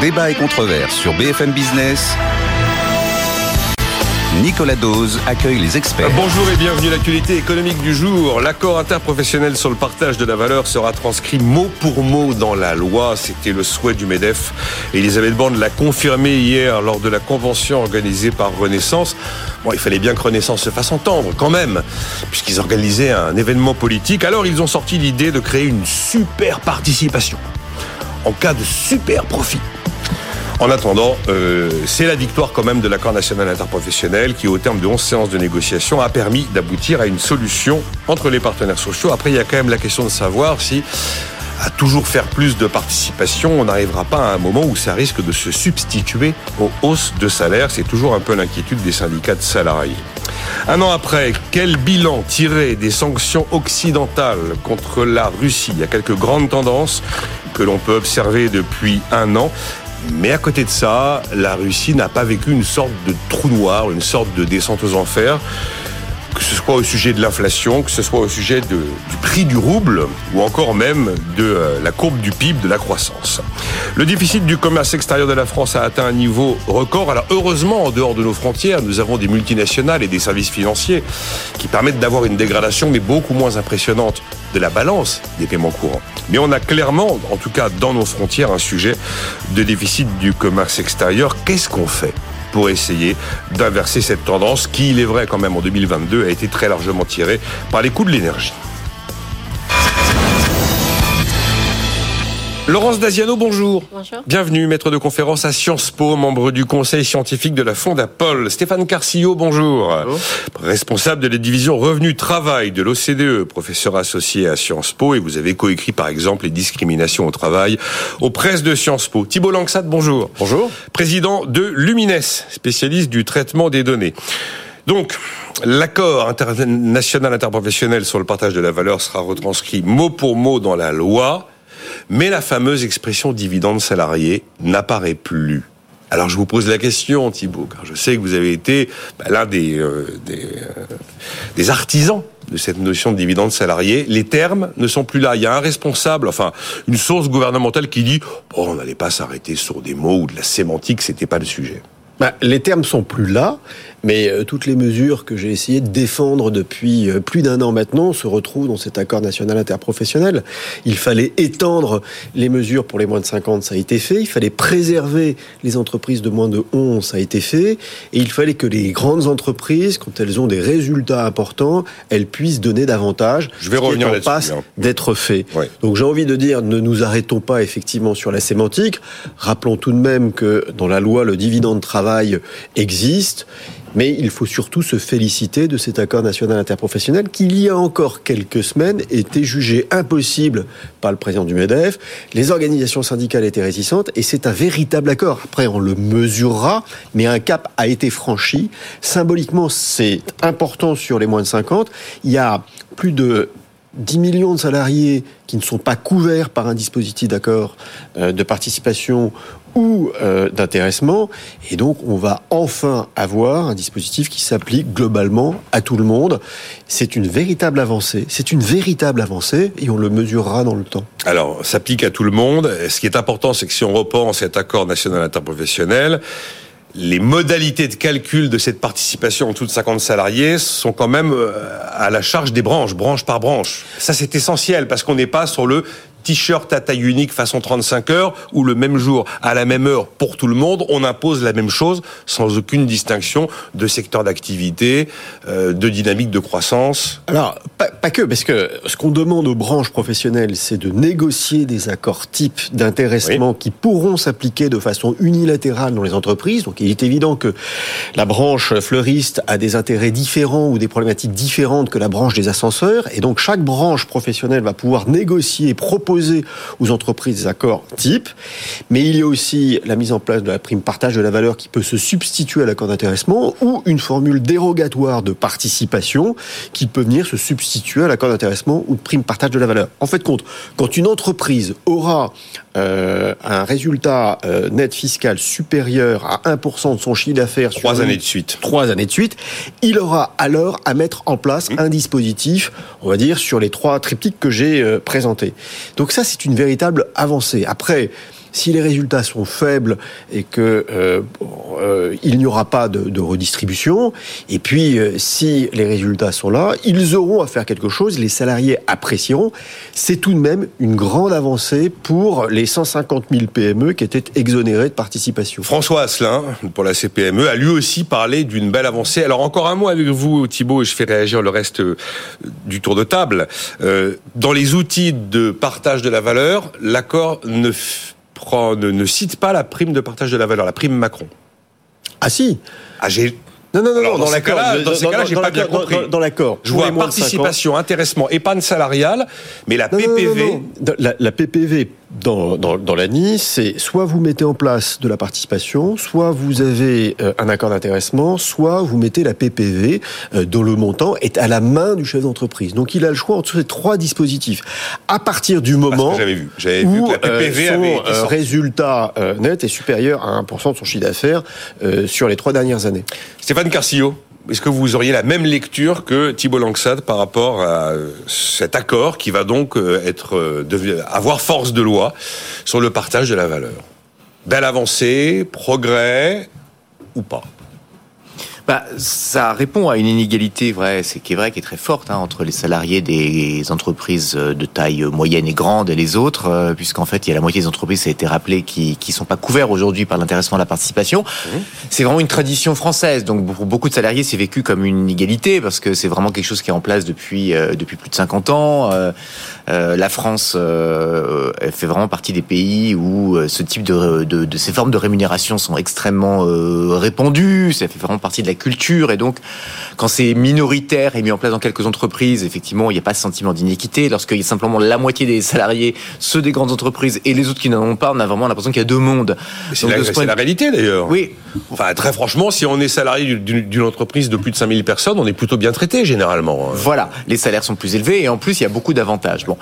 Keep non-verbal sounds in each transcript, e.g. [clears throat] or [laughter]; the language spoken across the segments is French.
Débat et controverse sur BFM Business. Nicolas Dose accueille les experts. Bonjour et bienvenue à l'actualité économique du jour. L'accord interprofessionnel sur le partage de la valeur sera transcrit mot pour mot dans la loi. C'était le souhait du MEDEF. Elisabeth Borne l'a confirmé hier lors de la convention organisée par Renaissance. Bon, il fallait bien que Renaissance se fasse entendre quand même, puisqu'ils organisaient un événement politique. Alors ils ont sorti l'idée de créer une super participation en cas de super profit. En attendant, euh, c'est la victoire quand même de l'accord national interprofessionnel qui, au terme de 11 séances de négociation, a permis d'aboutir à une solution entre les partenaires sociaux. Après, il y a quand même la question de savoir si à toujours faire plus de participation, on n'arrivera pas à un moment où ça risque de se substituer aux hausses de salaire. C'est toujours un peu l'inquiétude des syndicats de salariés. Un an après, quel bilan tirer des sanctions occidentales contre la Russie? Il y a quelques grandes tendances que l'on peut observer depuis un an. Mais à côté de ça, la Russie n'a pas vécu une sorte de trou noir, une sorte de descente aux enfers que ce soit au sujet de l'inflation, que ce soit au sujet du prix du rouble ou encore même de euh, la courbe du PIB, de la croissance. Le déficit du commerce extérieur de la France a atteint un niveau record. Alors heureusement, en dehors de nos frontières, nous avons des multinationales et des services financiers qui permettent d'avoir une dégradation, mais beaucoup moins impressionnante de la balance des paiements courants. Mais on a clairement, en tout cas dans nos frontières, un sujet de déficit du commerce extérieur. Qu'est-ce qu'on fait? Pour essayer d'inverser cette tendance qui, il est vrai quand même en 2022, a été très largement tirée par les coûts de l'énergie. Laurence Daziano, bonjour. Bonjour. Bienvenue, maître de conférence à Sciences Po, membre du conseil scientifique de la Fondapol. Stéphane Carcillo, bonjour. Responsable de la division Revenu Travail de l'OCDE, professeur associé à Sciences Po, et vous avez coécrit par exemple les discriminations au travail aux presses de Sciences Po. Thibault Langsat, bonjour. Bonjour. Président de Lumines, spécialiste du traitement des données. Donc, l'accord international interprofessionnel sur le partage de la valeur sera retranscrit mot pour mot dans la loi mais la fameuse expression dividende salarié n'apparaît plus. Alors je vous pose la question, Thibault, car je sais que vous avez été bah, l'un des, euh, euh, des, artisans de cette notion de dividende salarié. Les termes ne sont plus là. Il y a un responsable, enfin une source gouvernementale qui dit oh, on n'allait pas s'arrêter sur des mots ou de la sémantique, c'était pas le sujet. Bah, les termes sont plus là, mais euh, toutes les mesures que j'ai essayé de défendre depuis euh, plus d'un an maintenant se retrouvent dans cet accord national interprofessionnel. Il fallait étendre les mesures pour les moins de 50, ça a été fait. Il fallait préserver les entreprises de moins de 11, ça a été fait. Et il fallait que les grandes entreprises, quand elles ont des résultats importants, elles puissent donner davantage. Je vais revenir là-dessus. passe hein. d'être fait. Ouais. Donc j'ai envie de dire, ne nous arrêtons pas effectivement sur la sémantique. Rappelons tout de même que dans la loi, le dividende de travail existe. Mais il faut surtout se féliciter de cet accord national interprofessionnel qui, il y a encore quelques semaines, était jugé impossible par le président du MEDEF. Les organisations syndicales étaient réticentes et c'est un véritable accord. Après, on le mesurera, mais un cap a été franchi. Symboliquement, c'est important sur les moins de 50. Il y a plus de 10 millions de salariés qui ne sont pas couverts par un dispositif d'accord euh, de participation ou euh, d'intéressement. Et donc, on va enfin avoir un dispositif qui s'applique globalement à tout le monde. C'est une véritable avancée. C'est une véritable avancée et on le mesurera dans le temps. Alors, s'applique à tout le monde. Ce qui est important, c'est que si on repense cet accord national interprofessionnel, les modalités de calcul de cette participation en dessous de 50 salariés sont quand même euh, à la charge des branches, branche par branche. Ça, c'est essentiel parce qu'on n'est pas sur le t-shirt à taille unique façon 35 heures où le même jour, à la même heure pour tout le monde, on impose la même chose sans aucune distinction de secteur d'activité, euh, de dynamique de croissance. Alors, pas, que, parce que ce qu'on demande aux branches professionnelles, c'est de négocier des accords types d'intéressement qui pourront s'appliquer de façon unilatérale dans les entreprises. Donc il est évident que la branche fleuriste a des intérêts différents ou des problématiques différentes que la branche des ascenseurs. Et donc chaque branche professionnelle va pouvoir négocier et proposer aux entreprises des accords types. Mais il y a aussi la mise en place de la prime partage de la valeur qui peut se substituer à l'accord d'intéressement ou une formule dérogatoire de participation qui peut venir se substituer à l'accord d'intéressement ou de prime partage de la valeur. En fait, compte, quand une entreprise aura euh, un résultat euh, net fiscal supérieur à 1% de son chiffre d'affaires trois années de suite, trois années de suite, il aura alors à mettre en place mmh. un dispositif, on va dire, sur les trois triptyques que j'ai euh, présentés. Donc ça, c'est une véritable avancée. Après, si les résultats sont faibles et que euh, euh, il n'y aura pas de, redistribution, et puis euh, si les résultats sont là, ils auront à faire quelque chose. Les salariés apprécieront. C'est tout de même une grande avancée pour les 150 000 PME qui étaient exonérés de participation. François Asselin, pour la CPME, a lui aussi parlé d'une belle avancée. Alors encore un mot avec vous, Thibault, et je fais réagir le reste du tour de table. dans les outils de partage de la valeur, l'accord ne ne, cite pas la prime de partage de la valeur, la prime Macron. Ah si ah, j'ai non, non, non, dans, dans, cas-là, dans ces cas-là, j'ai pas bien compris. Dans, l'accord. Je vois participation, intéressement, épargne salariale, mais la PPV. La, la, PPV dans, dans, dans l'ANI, c'est soit vous mettez en place de la participation, soit vous avez euh, un accord d'intéressement, soit vous mettez la PPV euh, dont le montant est à la main du chef d'entreprise. Donc il a le choix entre ces trois dispositifs. À partir du moment j'avais vu, j'avais vu que la PPV euh, son avait résultat net est supérieur à 1% de son chiffre d'affaires sur les trois dernières années. Stéphane Carcillo est-ce que vous auriez la même lecture que Thibault Langsad par rapport à cet accord qui va donc euh, être euh, avoir force de loi sur le partage de la valeur? Belle avancée, progrès ou pas? Bah, ça répond à une inégalité vrai, c'est qui est vrai, qui est très forte hein, entre les salariés des entreprises de taille moyenne et grande et les autres, euh, puisqu'en fait il y a la moitié des entreprises, ça a été rappelé, qui qui sont pas couverts aujourd'hui par l'intéressement à la participation. Mmh. C'est vraiment une tradition française, donc pour beaucoup de salariés, c'est vécu comme une inégalité parce que c'est vraiment quelque chose qui est en place depuis euh, depuis plus de 50 ans. Euh, euh, la France euh, fait vraiment partie des pays où ce type de, de, de, ces formes de rémunération sont extrêmement répandues. Ça fait vraiment partie de la culture. Et donc, quand c'est minoritaire et mis en place dans quelques entreprises, effectivement, il n'y a pas ce sentiment d'inéquité. Lorsqu'il y a simplement la moitié des salariés, ceux des grandes entreprises et les autres qui n'en ont pas, on a vraiment l'impression qu'il y a deux mondes. C'est la, la, réalité d'ailleurs. Oui. Enfin, très franchement, si on est salarié d'une entreprise de plus de 5000 personnes, on est plutôt bien traité généralement. Voilà, les salaires sont plus élevés et en plus, il y a beaucoup d'avantages. Bon,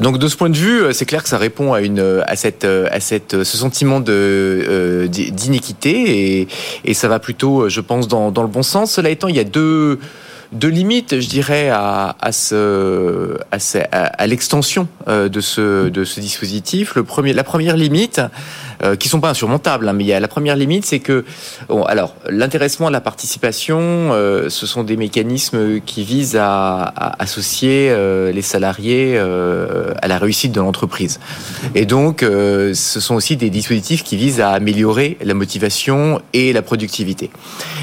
donc de ce point de vue, c'est clair que ça répond à à cette cette ce sentiment de euh, d'inéquité et, ça va plutôt, je pense, dans le bon sens. Cela étant, il y a deux deux limites, je dirais, à, à, à, l'extension euh, de ce, de ce dispositif. Le premier, la première limite, euh, qui sont pas insurmontables, hein, mais il y a la première limite, c'est que, bon, alors, l'intéressement la participation, euh, ce sont des mécanismes qui visent à, à associer euh, les salariés euh, à la réussite de l'entreprise. Et donc, ce sont aussi des dispositifs qui visent à améliorer la motivation et la productivité.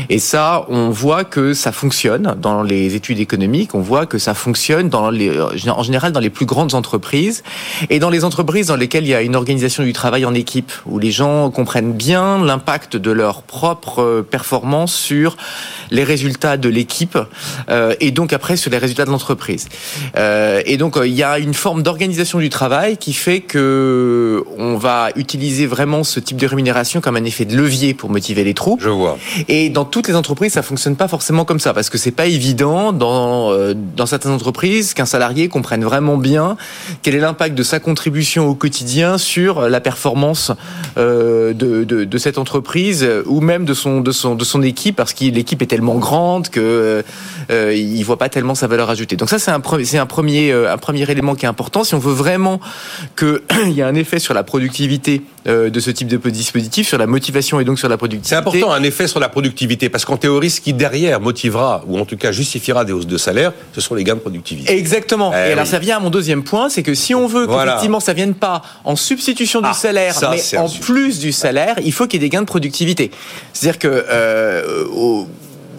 Et ça, on voit que ça fonctionne dans les études économiques, on voit que ça fonctionne dans les, en général dans les plus grandes entreprises et dans les entreprises dans lesquelles il y a une organisation du travail en équipe où les gens comprennent bien l'impact de leur propre euh, performance sur les résultats de l'équipe euh, et donc après sur les résultats de l'entreprise. Euh, et donc il y a une forme d'organisation du travail qui fait que on va utiliser vraiment ce type de rémunération comme un effet de levier pour motiver les troupes. Je vois. Et dans toutes les entreprises, ça fonctionne pas forcément comme ça parce que c'est pas évident dans dans certaines entreprises qu'un salarié comprenne vraiment bien quel est l'impact de sa contribution au quotidien sur la performance euh, de, de, de, cette entreprise euh, ou même de son, de son, de son équipe parce que l'équipe est tellement grande que euh, il voit pas tellement sa valeur ajoutée. Donc ça c'est un, c'est un premier, euh, un premier élément qui est important si on veut vraiment qu'il [clears throat] y ait un effet sur la productivité de ce type de dispositif, sur la motivation et donc sur la productivité. C'est important un effet sur la productivité parce qu'en théorie ce qui derrière motivera ou en tout cas justifiera des hausses de salaire, ce sont les gains de productivité. Exactement. Eh et alors ça vient à mon deuxième point, c'est que si on veut qu'effectivement ça vienne pas en substitution du ah, salaire, mais en plus du salaire, il faut qu'il y ait des gains de productivité. C'est-à-dire que euh,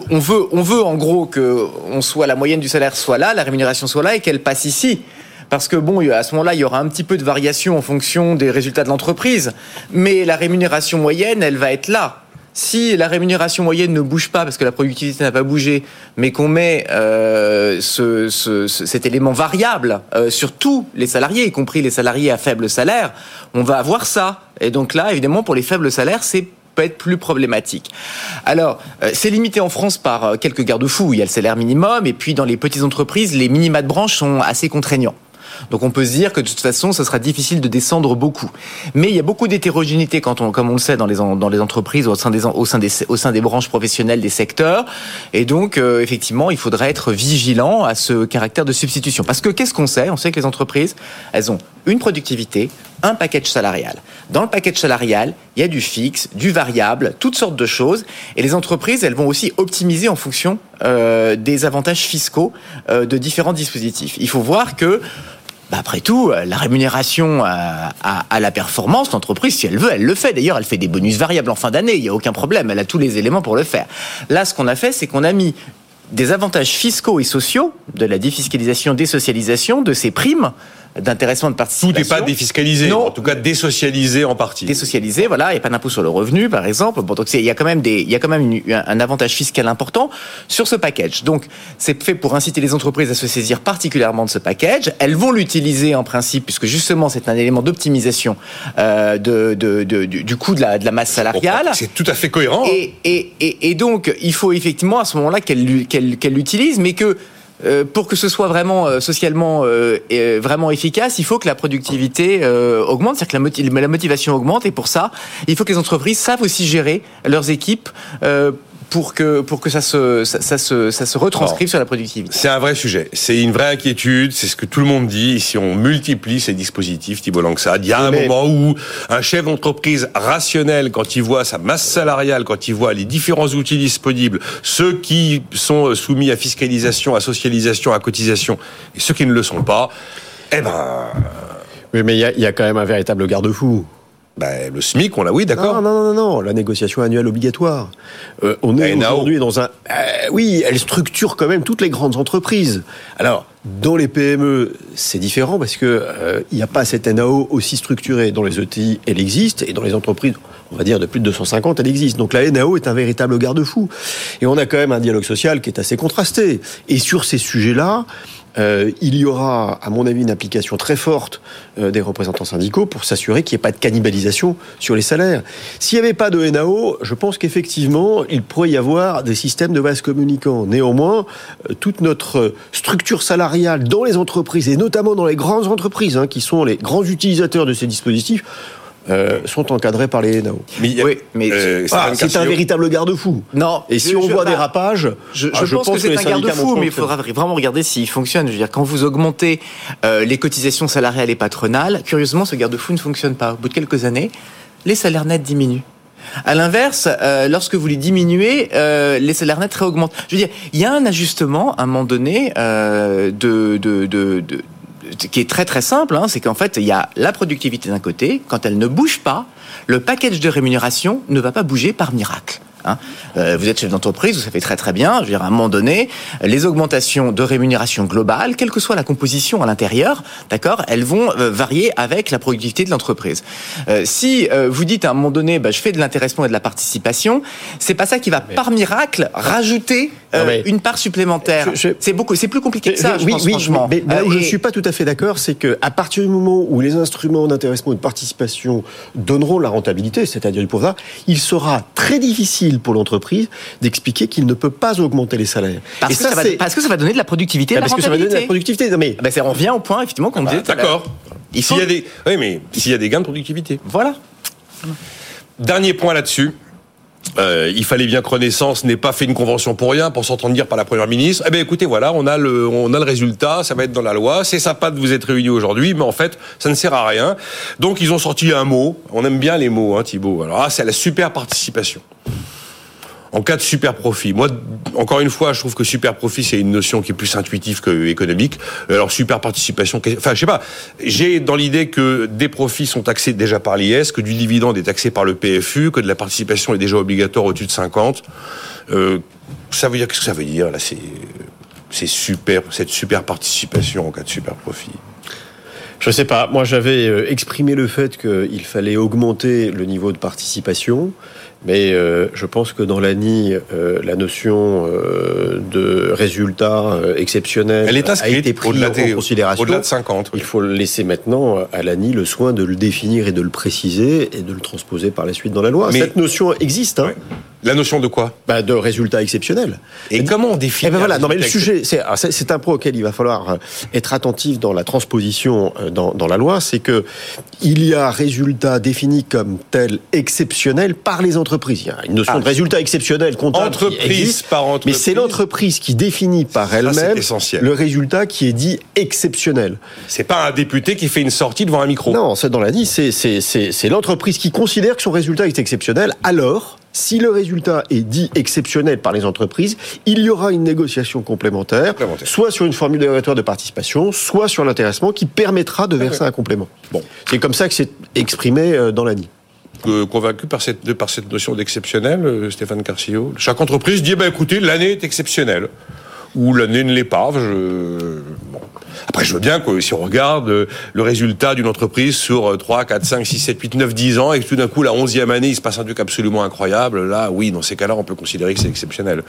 on veut, on veut en gros que on soit la moyenne du salaire soit là, la rémunération soit là et qu'elle passe ici parce que bon, à ce moment-là, il y aura un petit peu de variation en fonction des résultats de l'entreprise, mais la rémunération moyenne, elle va être là. Si la rémunération moyenne ne bouge pas parce que la productivité n'a pas bougé, mais qu'on met euh, ce, ce, cet élément variable euh, sur tous les salariés, y compris les salariés à faible salaire, on va avoir ça. Et donc là, évidemment, pour les faibles salaires, c'est être plus problématique. Alors, euh, c'est limité en France par quelques garde-fous. Il y a le salaire minimum, et puis dans les petites entreprises, les minima de branche sont assez contraignants. Donc on peut se dire que de toute façon, ce sera difficile de descendre beaucoup. Mais il y a beaucoup d'hétérogénéité quand on, comme on le sait dans les dans les entreprises au sein des au sein des au sein des branches professionnelles des secteurs. Et donc euh, effectivement, il faudrait être vigilant à ce caractère de substitution. Parce que qu'est-ce qu'on sait? On sait que les entreprises, elles ont une productivité, un package salarial. Dans le package salarial, il y a du fixe, du variable, toutes sortes de choses. Et les entreprises, elles vont aussi optimiser en fonction euh, des avantages fiscaux euh, de différents dispositifs. Il faut voir que bah après tout, euh, la rémunération à, à, la performance, l'entreprise, si elle veut, elle le fait. D'ailleurs, elle fait des bonus variables en fin d'année, il n'y a aucun problème, elle a tous les éléments pour le faire. Là, ce qu'on a fait, c'est qu'on a mis des avantages fiscaux et sociaux, de la défiscalisation, désocialisation, de ces primes, d'intéressement de participation. Tout n'est pas défiscalisé, en tout cas désocialisé en partie. Désocialisé, voilà, il n'y a pas d'impôt sur le revenu, par exemple. Bon, donc il y a quand même des, il y a quand même un avantage fiscal important sur ce package. Donc c'est fait pour inciter les entreprises à se saisir particulièrement de ce package. Elles vont l'utiliser en principe, puisque justement c'est un élément d'optimisation euh, de, de, de, du coût de la, de la masse salariale. c'est tout à fait cohérent. Et, et, et, et, donc il faut effectivement à ce moment-là qu'elle qu'elle l'utilise, mais que euh, pour que ce soit vraiment euh, socialement euh, vraiment efficace, il faut que la productivité augmente, c'est-à-dire que la, motivation augmente. Et pour ça, il faut que les entreprises savent aussi gérer leurs équipes pour que pour que ça se ça, se ça se retranscrive sur la productivité. C'est un vrai sujet. C'est une vraie inquiétude. C'est ce que tout le monde dit. Si on multiplie ces dispositifs, Thibault Langsad, il y a un moment où un chef d'entreprise rationnel, quand il voit sa masse salariale, quand il voit les différents outils disponibles, ceux qui sont soumis à fiscalisation, à socialisation, à cotisation, et ceux qui ne le sont pas, eh ben. Oui, mais il y, y a quand même un véritable garde-fou. Ben, le SMIC, on l'a, oui, d'accord. Non, non, non, non, la négociation annuelle obligatoire. Euh, on est aujourd'hui dans un. Euh, oui, elle structure quand même toutes les grandes entreprises. Alors, dans les PME, c'est différent parce que euh, il n'y a pas cette NAO aussi structurée. Dans les ETI, elle existe, et dans les entreprises, on va dire de plus de 250, elle existe. Donc la NAO est un véritable garde-fou. Et on a quand même un dialogue social qui est assez contrasté. Et sur ces sujets-là, euh, il y aura, à mon avis, une application très forte euh, des représentants syndicaux pour s'assurer qu'il n'y ait pas de cannibalisation sur les salaires. S'il n'y avait pas de NAO, je pense qu'effectivement, il pourrait y avoir des systèmes de vase communicants. Néanmoins, euh, toute notre structure salariale dans les entreprises, et notamment dans les grandes entreprises, hein, qui sont les grands utilisateurs de ces dispositifs, euh, sont encadrés par les NAO. Mais, oui, mais euh, c'est un véritable garde-fou. Non. Et si on voit des rapages, je, ah, pense, que, c'est un garde-fou, mais il faudra vraiment regarder s'il fonctionne. Je veux dire, quand vous augmentez euh, les cotisations salariales et patronales, curieusement, ce garde-fou ne fonctionne pas. Au bout de quelques années, les salaires nets diminuent. À l'inverse, lorsque vous les diminuez, les salaires nets réaugmentent. Je veux dire, il y a un ajustement à un moment donné de, de, de, de qui est très très simple, hein, c'est qu'en fait, il y a la productivité d'un côté, quand elle ne bouge pas, le package de rémunération ne va pas bouger par miracle. Hein. Euh, vous êtes chef d'entreprise, vous savez très très bien, je veux dire, à un moment donné, les augmentations de rémunération globale, quelle que soit la composition à l'intérieur, d'accord, elles vont euh, varier avec la productivité de l'entreprise. Euh, si vous dites à un moment donné, bah, je fais de l'intéressement et de la participation, c'est pas ça qui va par miracle rajouter une part supplémentaire. C'est beaucoup, c'est plus compliqué que ça, je, pense, franchement. Mais, là où je suis pas tout à fait d'accord, c'est que à partir du moment où les instruments d'intéressement et de participation donneront la rentabilité, c'est-à-dire du pouvoir, il sera très difficile pour l'entreprise d'expliquer qu'il ne peut pas augmenter les salaires. Parce, que, ça va, parce que ça va donner de la productivité, parce que ça va donner de la productivité. mais ah ben, on revient au point effectivement qu'on ah disait. D'accord. S'il y a des, oui, mais s'il y a des gains de productivité. Voilà. Dernier point là-dessus. Euh, il fallait bien que Renaissance n'ait pas fait une convention pour rien, pour s'entendre dire par la première ministre. Eh bien, écoutez, voilà, on a le, on a le résultat, ça va être dans la loi. C'est sympa de vous être réunis aujourd'hui, mais en fait, ça ne sert à rien. Donc, ils ont sorti un mot. On aime bien les mots, hein, Thibault. Alors, ah, c'est la super participation en cas de super profit. Moi, encore une fois, je trouve que super profit, c'est une notion qui est plus intuitive que économique. Alors, super participation, enfin, je sais pas. J'ai dans l'idée que des profits sont taxés déjà par l'IS, que du dividende est taxé par le PFU, que de la participation est déjà obligatoire au-dessus de 50. Euh, Ça veut dire qu'est-ce que ça veut dire là C'est super cette super participation en cas de super profit? Je sais pas. Moi, j'avais euh, exprimé le fait qu'il fallait augmenter le niveau de participation. Mais euh, je pense que dans l'ANI, euh, la notion euh, de résultat euh, exceptionnel Elle est a inscrite été prise en des- considération. au-delà de 50. oui. Il faut laisser maintenant à l'ANI le soin de le définir et de le préciser et de le transposer par la suite dans la loi. Mais- Cette notion existe, hein. La notion de quoi? Bah, de résultat exceptionnel. Et comment on définit Eh ben voilà, non mais le sujet, c'est alors, c'est c'est un point auquel il va falloir euh, être attentif dans la transposition euh, dans, dans la loi, c'est que il y a résultat défini comme tel exceptionnel par les entreprises. Il y a une notion Ah. de résultat exceptionnel comptable Entreprise existe, par mais entreprise. c'est l'entreprise qui définit par elle-même le résultat qui est dit exceptionnel. C'est pas un député qui fait une sortie devant un micro. Non, c'est dans la dit, c'est c'est c'est c'est l'entreprise qui considère que son résultat est exceptionnel. Alors, si le résultat est dit exceptionnel par les entreprises, il y aura une négociation complémentaire, Complémentaire. soit sur une formule dérogatoire de participation, soit sur l'intéressement qui permettra de verser un complément. Bon. C'est comme ça que c'est exprimé euh, dans l'ANI. Convaincu par cette, de- par cette notion d'exceptionnel, euh, Stéphane Carcillo Chaque entreprise dit, eh ben, écoutez, l'année est exceptionnelle. Ou l'année ne l'est pas. Je... bon. Après, je veux bien que si on regarde euh, le résultat d'une entreprise sur euh, 3, 4, 5, 6, 7, 8, 9, 10 ans, et que tout d'un coup, la 11e année, il se passe un truc absolument incroyable, là, oui, dans ces cas-là, on peut considérer que c'est exceptionnel.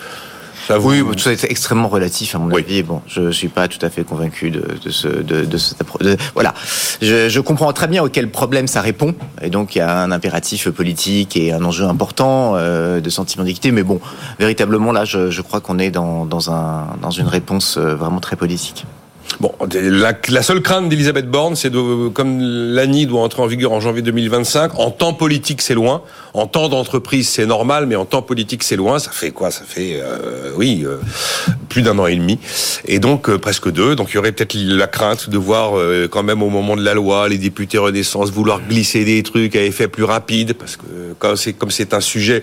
Ça, vous- Oui, tout ça est extrêmement relatif à mon Oui. avis. Bon, je suis pas tout à fait convaincu de, de ce, de, de cette appro- de- voilà. Je, je comprends très bien auquel problème ça répond, et donc il y a un impératif politique et un enjeu important euh, de sentiment d'équité. Mais bon, véritablement là, je, je crois qu'on est dans, dans un dans une réponse euh, vraiment très politique. Bon, la, seule crainte d'Elisabeth Borne, c'est de, comme l'ANI doit entrer en vigueur en janvier 2025, en temps politique c'est loin, en temps d'entreprise c'est normal, mais en temps politique c'est loin, ça fait quoi? Ça fait, euh, oui, euh, plus d'un an et demi, et donc euh, presque deux, donc il y aurait peut-être la crainte de voir euh, quand même au moment de la loi, les députés Renaissance vouloir glisser des trucs à effet plus rapide, parce que quand comme c'est un sujet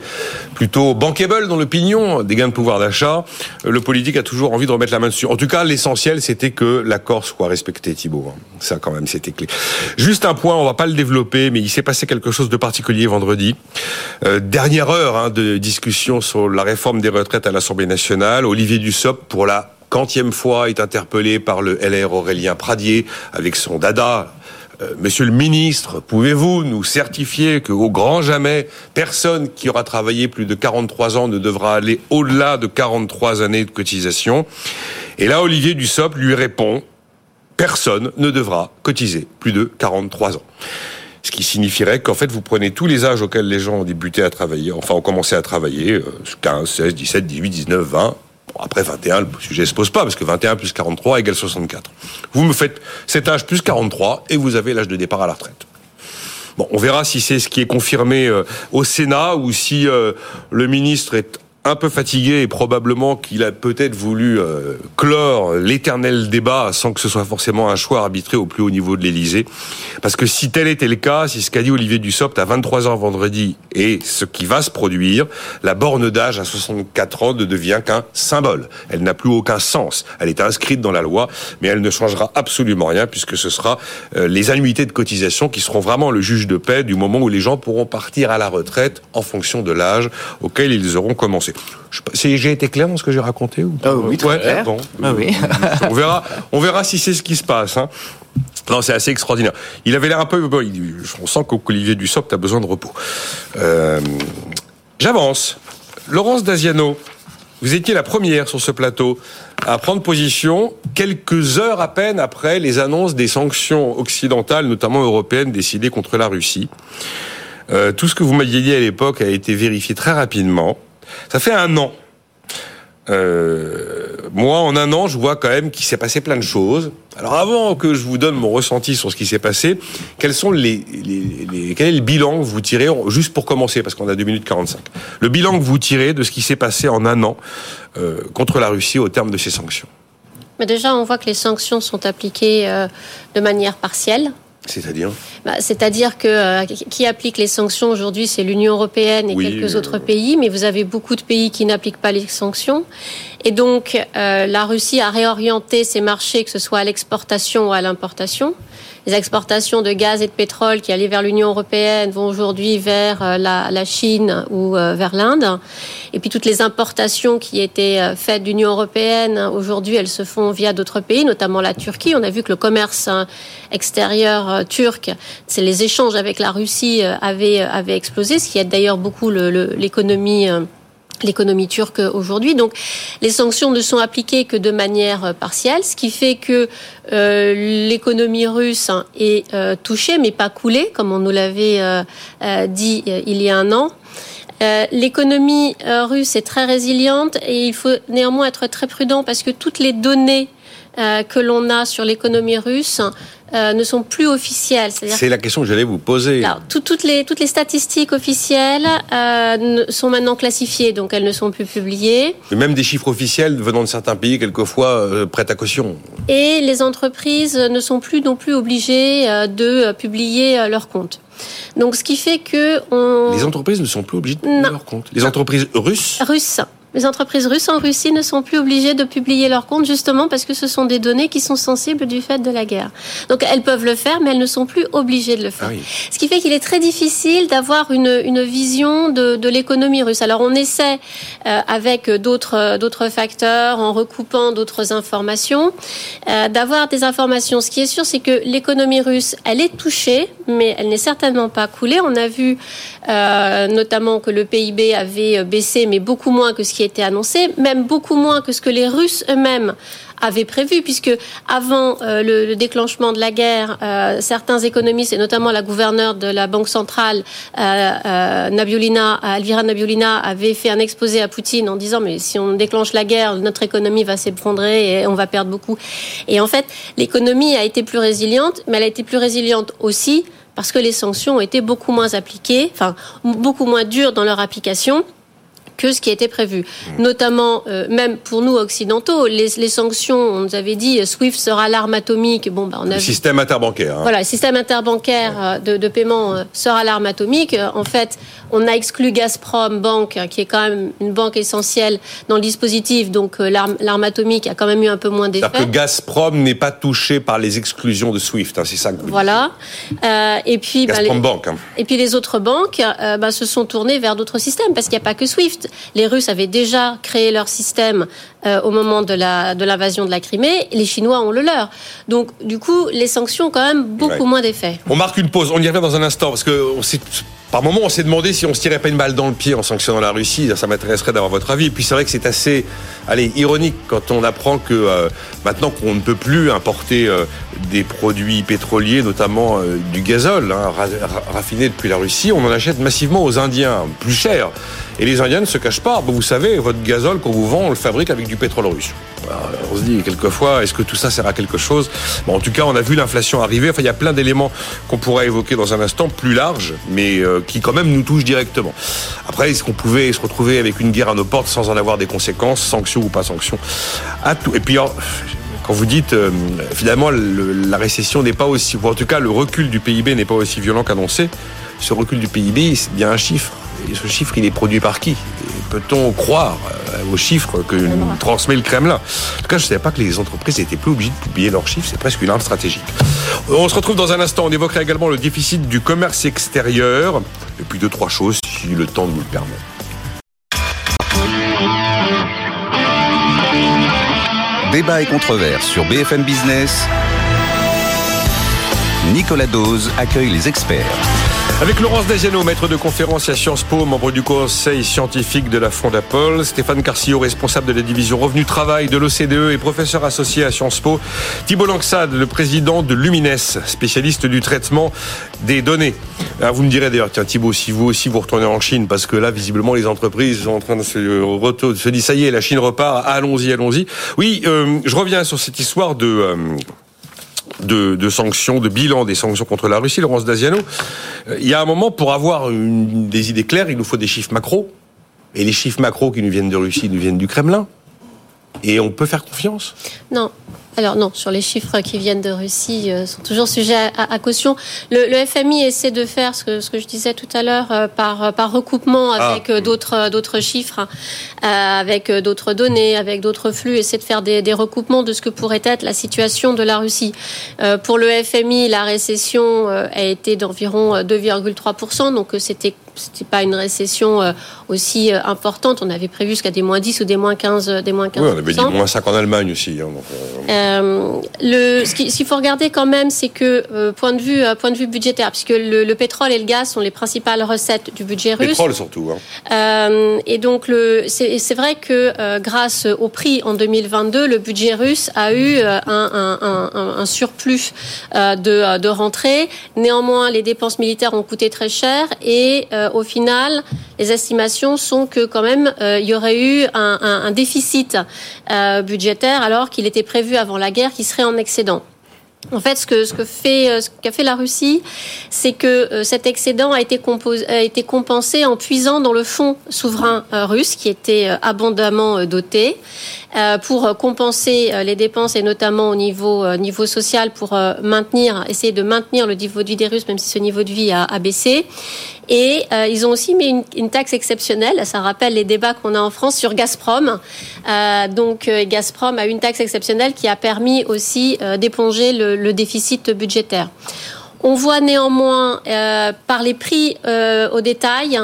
plutôt bankable dans l'opinion, des gains de pouvoir d'achat, euh, le politique a toujours envie de remettre la main dessus. En tout cas, l'essentiel, c'était que l'accord soit respecté, Thibault. hein. Ça, quand même, c'était clé. Juste un point, on va pas le développer, mais il s'est passé quelque chose de particulier vendredi. Euh, dernière heure hein, de discussion sur la réforme des retraites à l'Assemblée nationale. Olivier Dussopt, pour la quantième fois, est interpellé par le LR Aurélien Pradier avec son dada. Euh, Monsieur le ministre, pouvez-vous nous certifier que au grand jamais, personne qui aura travaillé plus de 43 ans ne devra aller au-delà de 43 années de cotisation? Et là, Olivier Dussopt lui répond, personne ne devra cotiser plus de 43 ans. Ce qui signifierait qu'en fait, vous prenez tous les âges auxquels les gens ont débuté à travailler, enfin ont commencé à travailler, euh, 15, 16, 17, 18, 19, 20. Bon, après 21, le sujet se pose pas, parce que 21 plus 43 égale 64. Vous me faites cet âge plus 43 et vous avez l'âge de départ à la retraite. Bon, on verra si c'est ce qui est confirmé euh, au Sénat ou si euh, le ministre est un peu fatigué et probablement qu'il a peut-être voulu euh, clore l'éternel débat sans que ce soit forcément un choix arbitré au plus haut niveau de l'Élysée. Parce que si tel était le cas, si ce qu'a dit Olivier Dussopt à 23 ans vendredi est ce qui va se produire, la borne d'âge à 64 ans ne devient qu'un symbole. Elle n'a plus aucun sens. Elle est inscrite dans la loi, mais elle ne changera absolument rien puisque ce sera euh, les annuités de cotisation qui seront vraiment le juge de paix du moment où les gens pourront partir à la retraite en fonction de l'âge auquel ils auront commencé. J'ai été clair dans ce que j'ai raconté ou pas Ah oui, très Ouais, clair. bon. Ah oui. on verra, on verra si c'est ce qui se passe. Hein. Non, c'est assez extraordinaire. Il avait l'air un peu. bon, on sent qu'Olivier Dussopt a besoin de repos. Euh, J'avance. Laurence Daziano, vous étiez la première sur ce plateau à prendre position quelques heures à peine après les annonces des sanctions occidentales, notamment européennes, décidées contre la Russie. Euh, tout ce que vous m'aviez dit à l'époque a été vérifié très rapidement. Ça fait un an. Euh, moi, en un an, je vois quand même qu'il s'est passé plein de choses. Alors, avant que je vous donne mon ressenti sur ce qui s'est passé, quels sont les, quel est le bilan que vous tirez, juste pour commencer, parce qu'on a 2 minutes 45, le bilan que vous tirez de ce qui s'est passé en un an euh, contre la Russie au terme de ces sanctions Mais déjà, on voit que les sanctions sont appliquées euh, de manière partielle. C'est-à-dire Bah, C'est-à-dire que euh, qui applique les sanctions aujourd'hui, c'est l'Union européenne et Oui, quelques euh, autres pays, mais vous avez beaucoup de pays qui n'appliquent pas les sanctions. Et donc, euh, la Russie a réorienté ses marchés, que ce soit à l'exportation ou à l'importation. Les exportations de gaz et de pétrole qui allaient vers l'Union européenne vont aujourd'hui vers euh, la, la, Chine ou euh, vers l'Inde. Et puis toutes les importations qui étaient euh, faites d'Union européenne, aujourd'hui, elles se font via d'autres pays, notamment la Turquie. On a vu que le commerce hein, extérieur turc, c'est les échanges avec la Russie avaient, avaient explosé, ce qui aide d'ailleurs beaucoup l'économie l'économie turque aujourd'hui. Donc les sanctions ne sont appliquées que de manière euh, partielle, ce qui fait que euh, l'économie russe hein, est euh, touchée, mais pas coulée, comme on nous l'avait dit il y a un an. l'économie russe est très résiliente et il faut néanmoins être très prudent parce que toutes les données que l'on a sur l'économie russe euh, ne sont plus officielles. C'est la question que j'allais vous poser. Alors, toutes, les, toutes les statistiques officielles euh, sont maintenant classifiées, donc elles ne sont plus publiées. même des chiffres officiels venant de certains pays, quelquefois, euh, prêtent à caution. Et les entreprises ne sont plus non plus obligées euh, de publier leurs comptes. Donc, ce qui fait que on... les entreprises ne sont plus obligées de publier leurs comptes. Les entreprises russes. Russes. Les entreprises russes en Russie ne sont plus obligées de publier leurs comptes justement parce que ce sont des données qui sont sensibles du fait de la guerre. Donc elles peuvent le faire, mais elles ne sont plus obligées de le faire. Ah ce qui fait qu'il est très difficile d'avoir une, une vision de, de l'économie russe. Alors on essaie euh, avec d'autres d'autres facteurs, en recoupant d'autres informations, euh, d'avoir des informations. Ce qui est sûr, c'est que l'économie russe, elle est touchée, mais elle n'est certainement pas coulée. On a vu euh, notamment que le PIB avait baissé, mais beaucoup moins que ce qui été annoncé, même beaucoup moins que ce que les Russes eux-mêmes avaient prévu, puisque avant euh, le, déclenchement de la guerre, euh, certains économistes, et notamment la gouverneure de la Banque centrale, euh, Nabiulina, Elvira Nabiulina, avaient fait un exposé à Poutine en disant mais si on déclenche la guerre, notre économie va s'effondrer et on va perdre beaucoup. Et en fait, l'économie a été plus résiliente, mais elle a été plus résiliente aussi parce que les sanctions ont été beaucoup moins appliquées, enfin beaucoup moins dures dans leur application que ce qui était prévu. Mmh. Notamment, euh, même pour nous occidentaux, les, les, sanctions, on nous avait dit SWIFT sera l'arme atomique. Bon, bah, on a le système interbancaire. Hein. Voilà, le système interbancaire euh, de, de, paiement euh, sera l'arme atomique. En fait, on a exclu Gazprom Bank, qui est quand même une banque essentielle dans le dispositif. Donc, l'arme atomique a quand même eu un peu moins d'effet. que Gazprom n'est pas touché par les exclusions de SWIFT, hein, c'est ça que vous Voilà. Euh, et puis, bah, Gazprom Bank. Hein. Et puis les autres banques bah, se sont tournées vers d'autres systèmes parce qu'il n'y a pas que SWIFT. Les Russes avaient déjà créé leur système euh, au moment de la de l'invasion de la Crimée. Les Chinois ont le leur. Donc, du coup, les sanctions ont quand même beaucoup moins d'effet. On marque une pause. On y revient dans un instant parce que par moment, on s'est demandé si on se tirait pas une balle dans le pied en sanctionnant la Russie. Ça m'intéresserait d'avoir votre avis. Et puis c'est vrai que c'est assez, allez, ironique quand on apprend que euh, maintenant qu'on ne peut plus importer euh, des produits pétroliers, notamment du gazole hein, raffiné depuis la Russie, on en achète massivement aux Indiens, plus cher. Et les Indiens ne se cachent pas. vous savez, votre gazole qu'on vous vend, on le fabrique avec du pétrole russe. On se dit quelquefois, est-ce que tout ça sert à quelque chose? En tout cas, on a vu l'inflation arriver. Enfin, il y a plein d'éléments qu'on pourrait évoquer dans un instant, plus large, mais euh, qui quand même nous touchent directement. Après, est-ce qu'on pouvait se retrouver avec une guerre à nos portes sans en avoir des conséquences, sanctions ou pas sanctions? À tout. Et puis, quand vous dites euh, finalement la récession n'est pas aussi, ou en tout cas le recul du PIB n'est pas aussi violent qu'annoncé, ce recul du PIB, c'est bien un chiffre. Ce chiffre, il est produit par qui? Peut-on croire euh, aux chiffres que nous transmet le Kremlin? En tout cas, je ne savais pas que les entreprises n'étaient plus obligées de publier leurs chiffres. C'est presque une arme stratégique. On se retrouve dans un instant. On évoquera également le déficit du commerce extérieur. Et puis deux, trois choses, si le temps nous le permet. Débat et controverse sur BFM Business. Nicolas Dose accueille les experts. Avec Laurence Daziano, maître de conférence à Sciences Po, membre du conseil scientifique de la Fondapol, Stéphane Carcillo, responsable de la division Revenu Travail de l'OCDE et professeur associé à Sciences Po, Thibault Langsade, le président de Lumines, spécialiste du traitement des données. Alors vous me direz d'ailleurs, tiens Thibault, si vous aussi vous retournez en Chine, parce que là, visiblement, les entreprises sont en train de se, de se dire, ça y est, la Chine repart, allons-y, allons-y. Oui, euh, je reviens sur cette histoire de... Euh, de, sanctions, de bilan des sanctions contre la Russie, Laurence Daziano. Euh, il y a un moment, pour avoir des idées claires, il nous faut des chiffres macro. Et les chiffres macro qui nous viennent de Russie nous viennent du Kremlin. Et on peut faire confiance? Non. Alors non, sur les chiffres qui viennent de Russie, euh, sont toujours sujets à, caution. Le, le, FMI essaie de faire ce que, ce que je disais tout à l'heure euh, par, par recoupement ah, avec ah, d'autres d'autres chiffres, euh, avec d'autres données, avec d'autres flux, essaie de faire des, des, recoupements de ce que pourrait être la situation de la Russie. Euh, pour le FMI, la récession a été d'environ 2,3%, donc c'était c'était pas une récession euh, aussi euh, importante. On avait prévu jusqu'à des moins 10 ou des moins 15. Euh, des moins 15 oui, on avait dit moins 5 en Allemagne aussi. Hein, le, ce qu'il faut regarder quand même, c'est que point de vue point de vue budgétaire, puisque le, le, pétrole et le gaz sont les principales recettes du budget russe. Pétrole surtout. Hein. et donc c'est vrai que grâce au prix en 2022, le budget russe a eu un, un, un, un surplus de, de rentrée. Néanmoins, les dépenses militaires ont coûté très cher et euh, au final, les estimations sont que quand même euh, il y aurait eu un, déficit euh, budgétaire alors qu'il était prévu avant la guerre qui serait en excédent. En fait, ce que fait qu'a fait la Russie, c'est que cet excédent a été compensé en puisant dans le fonds souverain russe qui était abondamment doté pour compenser les dépenses et notamment au niveau niveau social pour essayer de maintenir le niveau de vie des Russes même si ce niveau de vie a, baissé et euh, ils ont aussi mis une, taxe exceptionnelle. Ça rappelle les débats qu'on a en France sur Gazprom. Euh, donc euh, Gazprom a une taxe exceptionnelle qui a permis aussi euh, d'éponger le, le, déficit budgétaire. On voit néanmoins par les prix au détail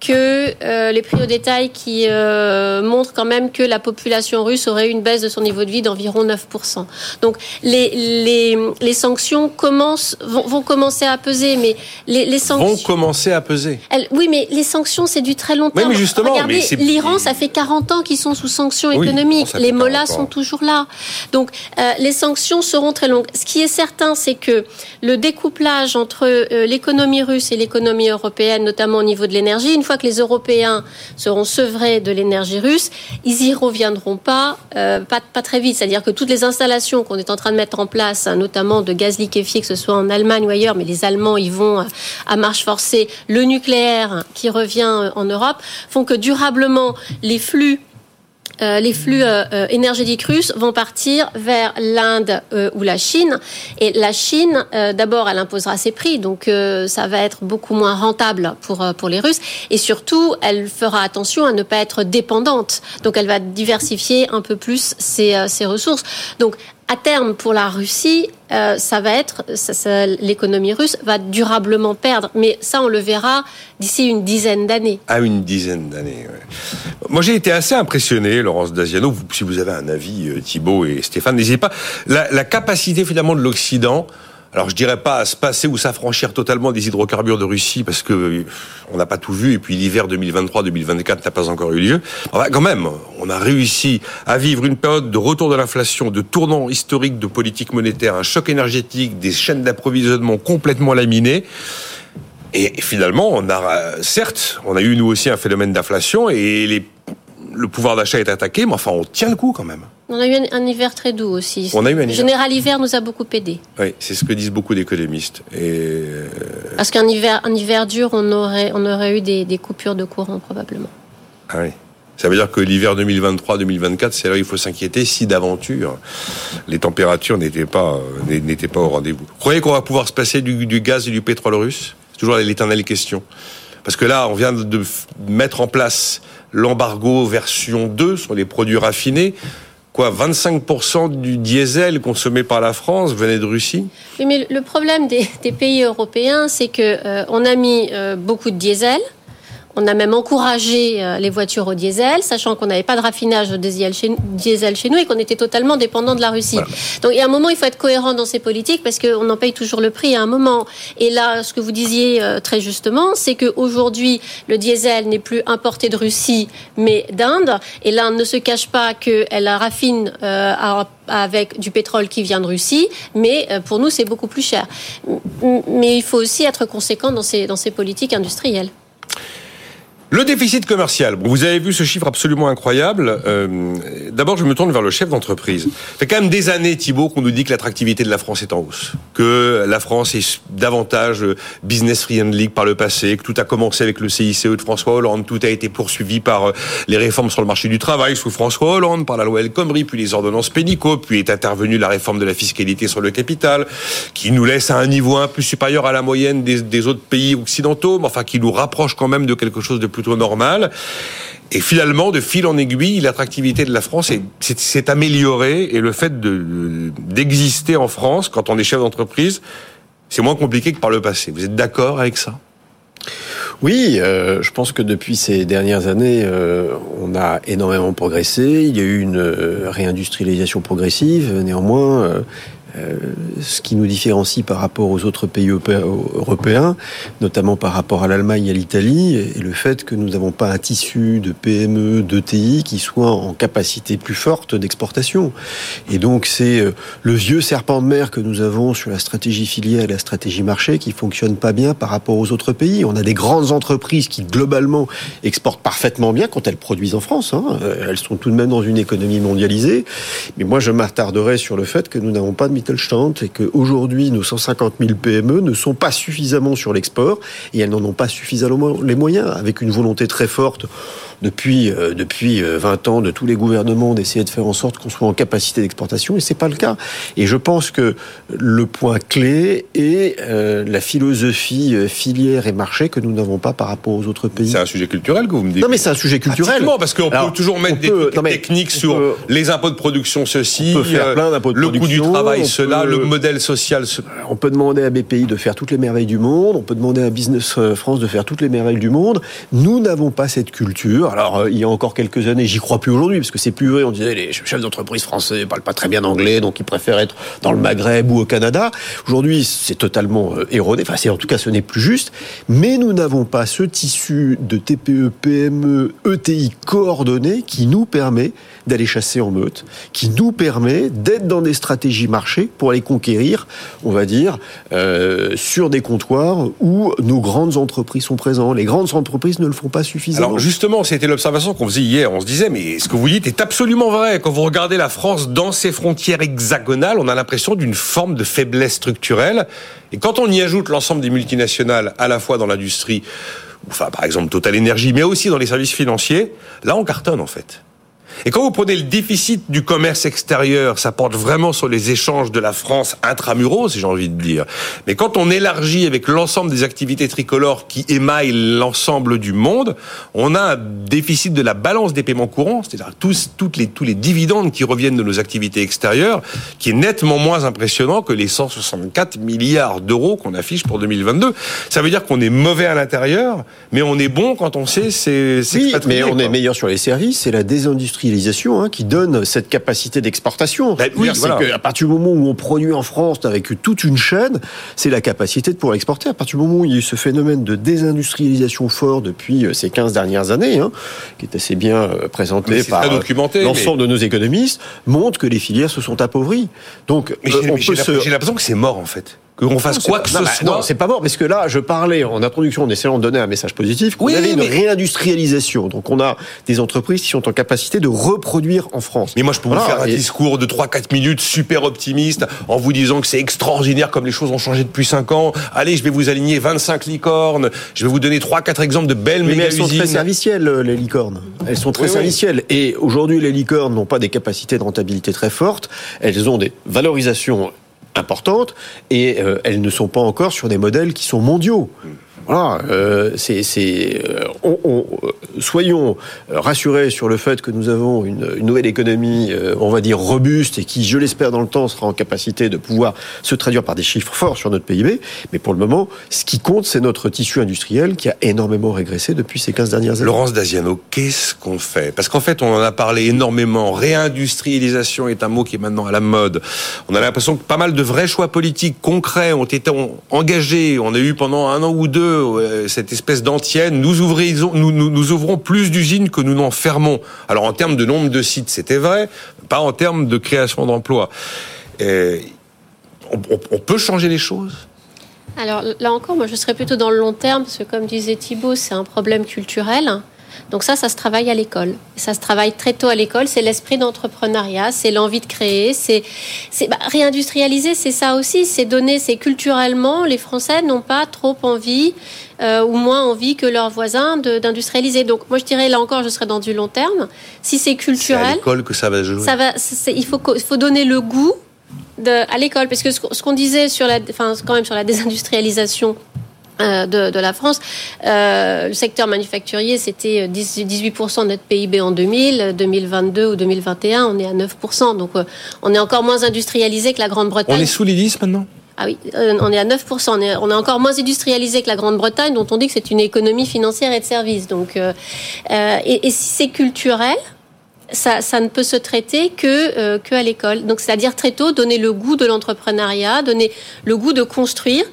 que euh, les prix au détail qui euh, montrent quand même que la population russe aurait une baisse de son niveau de vie d'environ 9%. Donc les, les, les sanctions commencent, vont, vont, commencer à peser, mais les, les sanctions... Vont commencer à peser Oui, mais les sanctions, c'est du très long terme. mais justement, Regardez, l'Iran, ça fait 40 ans qu'ils sont sous sanctions économiques. les mollahs sont toujours là. Donc euh, les sanctions seront très longues. Ce qui est certain, c'est que le découplage entre euh, l'économie russe et l'économie européenne, notamment au niveau de l'énergie, fois que les Européens seront sevrés de l'énergie russe, ils y reviendront pas, euh, pas, pas, très vite. C'est-à-dire que toutes les installations qu'on est en train de mettre en place, hein, notamment de gaz liquéfié, que ce soit en Allemagne ou ailleurs, mais les Allemands y vont euh, à marche forcée, le nucléaire qui revient euh, en Europe, font que durablement les flux euh, les flux euh, euh, énergétiques russes vont partir vers l'Inde ou la Chine. Et la Chine, d'abord, elle imposera ses prix, donc ça va être beaucoup moins rentable pour pour les Russes. Et surtout, elle fera attention à ne pas être dépendante. Donc, elle va diversifier un peu plus ses, ses ressources. Donc, à terme, pour la Russie, euh, ça va être, l'économie russe va durablement perdre. Mais ça, on le verra d'ici une dizaine d'années. Ah, une dizaine d'années. Moi, j'ai été assez impressionné, Laurence Daziano. si vous avez un avis, euh, Thibault et Stéphane, n'hésitez pas. La capacité finalement de l'Occident alors je dirais pas se passer ou s'affranchir totalement des hydrocarbures de Russie parce que euh, on n'a pas tout vu et puis l'hiver 2023-2024 n'a pas encore eu lieu. Enfin, quand même, on a réussi à vivre une période de retour de l'inflation, de tournant historique de politique monétaire, un choc énergétique, des chaînes d'approvisionnement complètement laminées. Et finalement, on a certes, on a eu nous aussi un phénomène d'inflation et les, le pouvoir d'achat est attaqué, mais enfin on tient le coup quand même. On a eu un, hiver très doux aussi. On a eu un hiver. Général hiver nous a beaucoup aidé. Oui, c'est ce que disent beaucoup d'économistes. Et euh, Parce qu'un hiver, un hiver dur, on aurait, on aurait eu des, des coupures de courant probablement. Ah oui. Ça veut dire que l'hiver 2023-2024, c'est là où il faut s'inquiéter si d'aventure les températures n'étaient pas, euh, n'étaient pas au rendez-vous. Vous croyez qu'on va pouvoir se passer du, du gaz et du pétrole russe? C'est toujours l'éternelle question. Parce que là, on vient de mettre en place l'embargo version 2 sur les produits raffinés quoi 25% du diesel consommé par la France venait de Russie? Mais le problème des, des pays européens, c'est que euh, on a mis euh, beaucoup de diesel. On a même encouragé euh, les voitures au diesel, sachant qu'on n'avait pas de raffinage de diesel chez, nous et qu'on était totalement dépendant de la Russie. Donc, il y a un moment, il faut être cohérent dans ces politiques parce qu'on en paye toujours le prix à un moment. Et là, ce que vous disiez euh, très justement, c'est qu'aujourd'hui, le diesel n'est plus importé de Russie, mais d'Inde. Et l'Inde ne se cache pas qu'elle raffine euh, avec du pétrole qui vient de Russie, mais pour nous, c'est beaucoup plus cher. Mais il faut aussi être conséquent dans ces, dans ces politiques industrielles. Le déficit commercial. vous avez vu ce chiffre absolument incroyable. Euh, d'abord, je me tourne vers le chef d'entreprise. Ça fait quand même des années, Thibault, qu'on nous dit que l'attractivité de la France est en hausse, que la France est davantage business friendly par le passé, que tout a commencé avec le CICE de François Hollande, tout a été poursuivi par euh, les réformes sur le marché du travail sous François Hollande, par la loi El Khomri, puis les ordonnances Pénicaud, puis est intervenue la réforme de la fiscalité sur le capital, qui nous laisse à un niveau un peu supérieur à la moyenne des, des autres pays occidentaux, mais enfin qui nous rapproche quand même de quelque chose de plus plutôt normal. Et finalement, de fil en aiguille, l'attractivité de la France s'est améliorée et le fait d'exister en France, quand on est chef d'entreprise, c'est moins compliqué que par le passé. Vous êtes d'accord avec ça? Oui, euh, je pense que depuis ces dernières années, euh, on a énormément progressé. Il y a eu une euh, réindustrialisation progressive. Néanmoins, ce qui nous différencie par rapport aux autres pays européens, notamment par rapport à l'Allemagne et à l'Italie, est le fait que nous n'avons pas un tissu de PME, d'ETI qui soit en capacité plus forte d'exportation. Et donc c'est euh, le vieux serpent de mer que nous avons sur la stratégie filière et la stratégie marché qui fonctionne pas bien par rapport aux autres pays. On a des grandes entreprises qui globalement exportent parfaitement bien quand elles produisent en France. Hein. Euh, elles sont tout de même dans une économie mondialisée. Mais moi je m'attarderai sur le fait que nous n'avons pas de Mittelstand et qu'aujourd'hui, nos 150 000 PME ne sont pas suffisamment sur l'export et elles n'en ont pas suffisamment les moyens, avec une volonté très forte depuis euh, depuis 20 euh, ans de tous les gouvernements d'essayer de faire en sorte qu'on soit en capacité d'exportation et c'est pas le cas. Et je pense que le point clé est euh, la philosophie filière et marché que nous n'avons pas par rapport aux autres pays. C'est un sujet culturel que vous me dites. Non mais c'est un sujet culturel. parce qu'on peut toujours mettre des techniques sur les impôts de production ceci, on peut faire plein d'impôts de le coût du travail cela, le modèle social. On peut demander à BPI de faire toutes les merveilles du monde, on peut demander à Business France de faire toutes les merveilles du monde. Nous n'avons pas cette culture. Alors, euh, il y a encore quelques années, j'y crois plus aujourd'hui, parce que c'est plus vrai. On disait les chefs d'entreprise français parlent pas très bien anglais, donc ils préfèrent être dans le Maghreb ou au Canada. Aujourd'hui, c'est totalement euh, erroné. Enfin, c'est en tout cas, ce n'est plus juste. Mais nous n'avons pas ce tissu de TPE, PME, ETI coordonné qui nous permet d'aller chasser en meute, qui nous permet d'être dans des stratégies marché pour aller conquérir, on va dire, euh, sur des comptoirs où nos grandes entreprises sont présentes. Les grandes entreprises ne le font pas suffisamment. Alors justement, c'était l'observation qu'on faisait hier. On se disait, mais ce que vous dites est absolument vrai. Quand vous regardez la France dans ses frontières hexagonales, on a l'impression d'une forme de faiblesse structurelle. Et quand on y ajoute l'ensemble des multinationales, à la fois dans l'industrie, enfin par exemple Total Energy, mais aussi dans les services financiers, là on cartonne en fait. Et quand vous prenez le déficit du commerce extérieur, ça porte vraiment sur les échanges de la France intramuros, si j'ai envie de dire. Mais quand on élargit avec l'ensemble des activités tricolores qui émaillent l'ensemble du monde, on a un déficit de la balance des paiements courants, c'est-à-dire tous, toutes les, tous les dividendes qui reviennent de nos activités extérieures, qui est nettement moins impressionnant que les 164 milliards d'euros qu'on affiche pour 2022. Ça veut dire qu'on est mauvais à l'intérieur, mais on est bon quand on sait c'est oui, mais on est meilleur sur les services, c'est la Hein, qui donne cette capacité d'exportation. Ben oui, c'est qu'à partir du moment où on produit en France avec toute une chaîne, c'est la capacité de pouvoir exporter. À partir du moment où il y a eu ce phénomène de désindustrialisation fort depuis euh, ces 15 dernières années, hein, qui est assez bien euh, présenté par euh, l'ensemble de nos économistes, montre que les filières se sont appauvries. Donc, j'ai l'impression que c'est mort en fait qu'on fasse quoi que ce soit. Non, c'est pas mort, parce que là, je parlais en introduction en essayant de donner un message positif. Oui, avait une réindustrialisation. Donc, on a des entreprises qui sont en capacité de reproduire en France. Mais moi, je peux vous faire un discours de 3-4 minutes super optimiste en vous disant que c'est extraordinaire comme les choses ont changé depuis 5 ans. Allez, je vais vous aligner 25 licornes. Je vais vous donner 3-4 exemples de belles mais, mais elles sont très servicielles, les licornes. Elles sont très servicielles. Et aujourd'hui, les licornes n'ont pas des capacités de rentabilité très fortes. Elles ont des valorisations importantes et euh, elles ne sont pas encore sur des modèles qui sont mondiaux. Voilà, euh, c'est, euh, on, euh, soyons rassurés sur le fait que nous avons une, nouvelle économie, on va dire robuste et qui, je l'espère, dans le temps, sera en capacité de pouvoir se traduire par des chiffres forts sur notre PIB. Mais pour le moment, ce qui compte, c'est notre tissu industriel qui a énormément régressé depuis ces 15 dernières années. Laurence Daziano, qu'est-ce qu'on fait? Parce qu'en fait, on en a parlé énormément. Réindustrialisation est un mot qui est maintenant à la mode. On a l'impression que pas mal de vrais choix politiques concrets ont été engagés. On a eu pendant un an ou deux euh, cette espèce d'antienne, nous, ouvrons plus d'usines que nous n'en fermons. Alors en termes de nombre de sites, c'était vrai, pas en termes de création d'emplois. Euh, on peut changer les choses? Alors là encore, moi je serais plutôt dans le long terme, parce que comme disait Thibault, c'est un problème culturel. Donc ça, ça se travaille à l'école. Ça se travaille très tôt à l'école. C'est l'esprit d'entrepreneuriat, c'est l'envie de créer, c'est bah, réindustrialiser, c'est ça aussi. C'est donner, c'est culturellement, les Français n'ont pas trop envie euh, ou moins envie que leurs voisins d'industrialiser. Donc moi, je dirais là encore, je serais dans du long terme. Si c'est culturel, c'est à l'école que ça va jouer. Ça va, il faut, donner le goût de, à l'école, parce que ce qu'on disait sur la, enfin, quand même sur la désindustrialisation de, de, la France. Euh, le secteur manufacturier, c'était 18% de notre PIB en 2000. 2022 ou 2021, on est à 9%. Donc, euh, on est encore moins industrialisé que la Grande-Bretagne. On est sous les 10 maintenant? Ah oui, euh, on est à 9%. On est, on est, encore moins industrialisé que la Grande-Bretagne, dont on dit que c'est une économie financière et de services. Donc, euh, et, et, si c'est culturel, ça, ça, ne peut se traiter que, que à l'école. Donc, c'est-à-dire très tôt donner le goût de l'entrepreneuriat, donner le goût de construire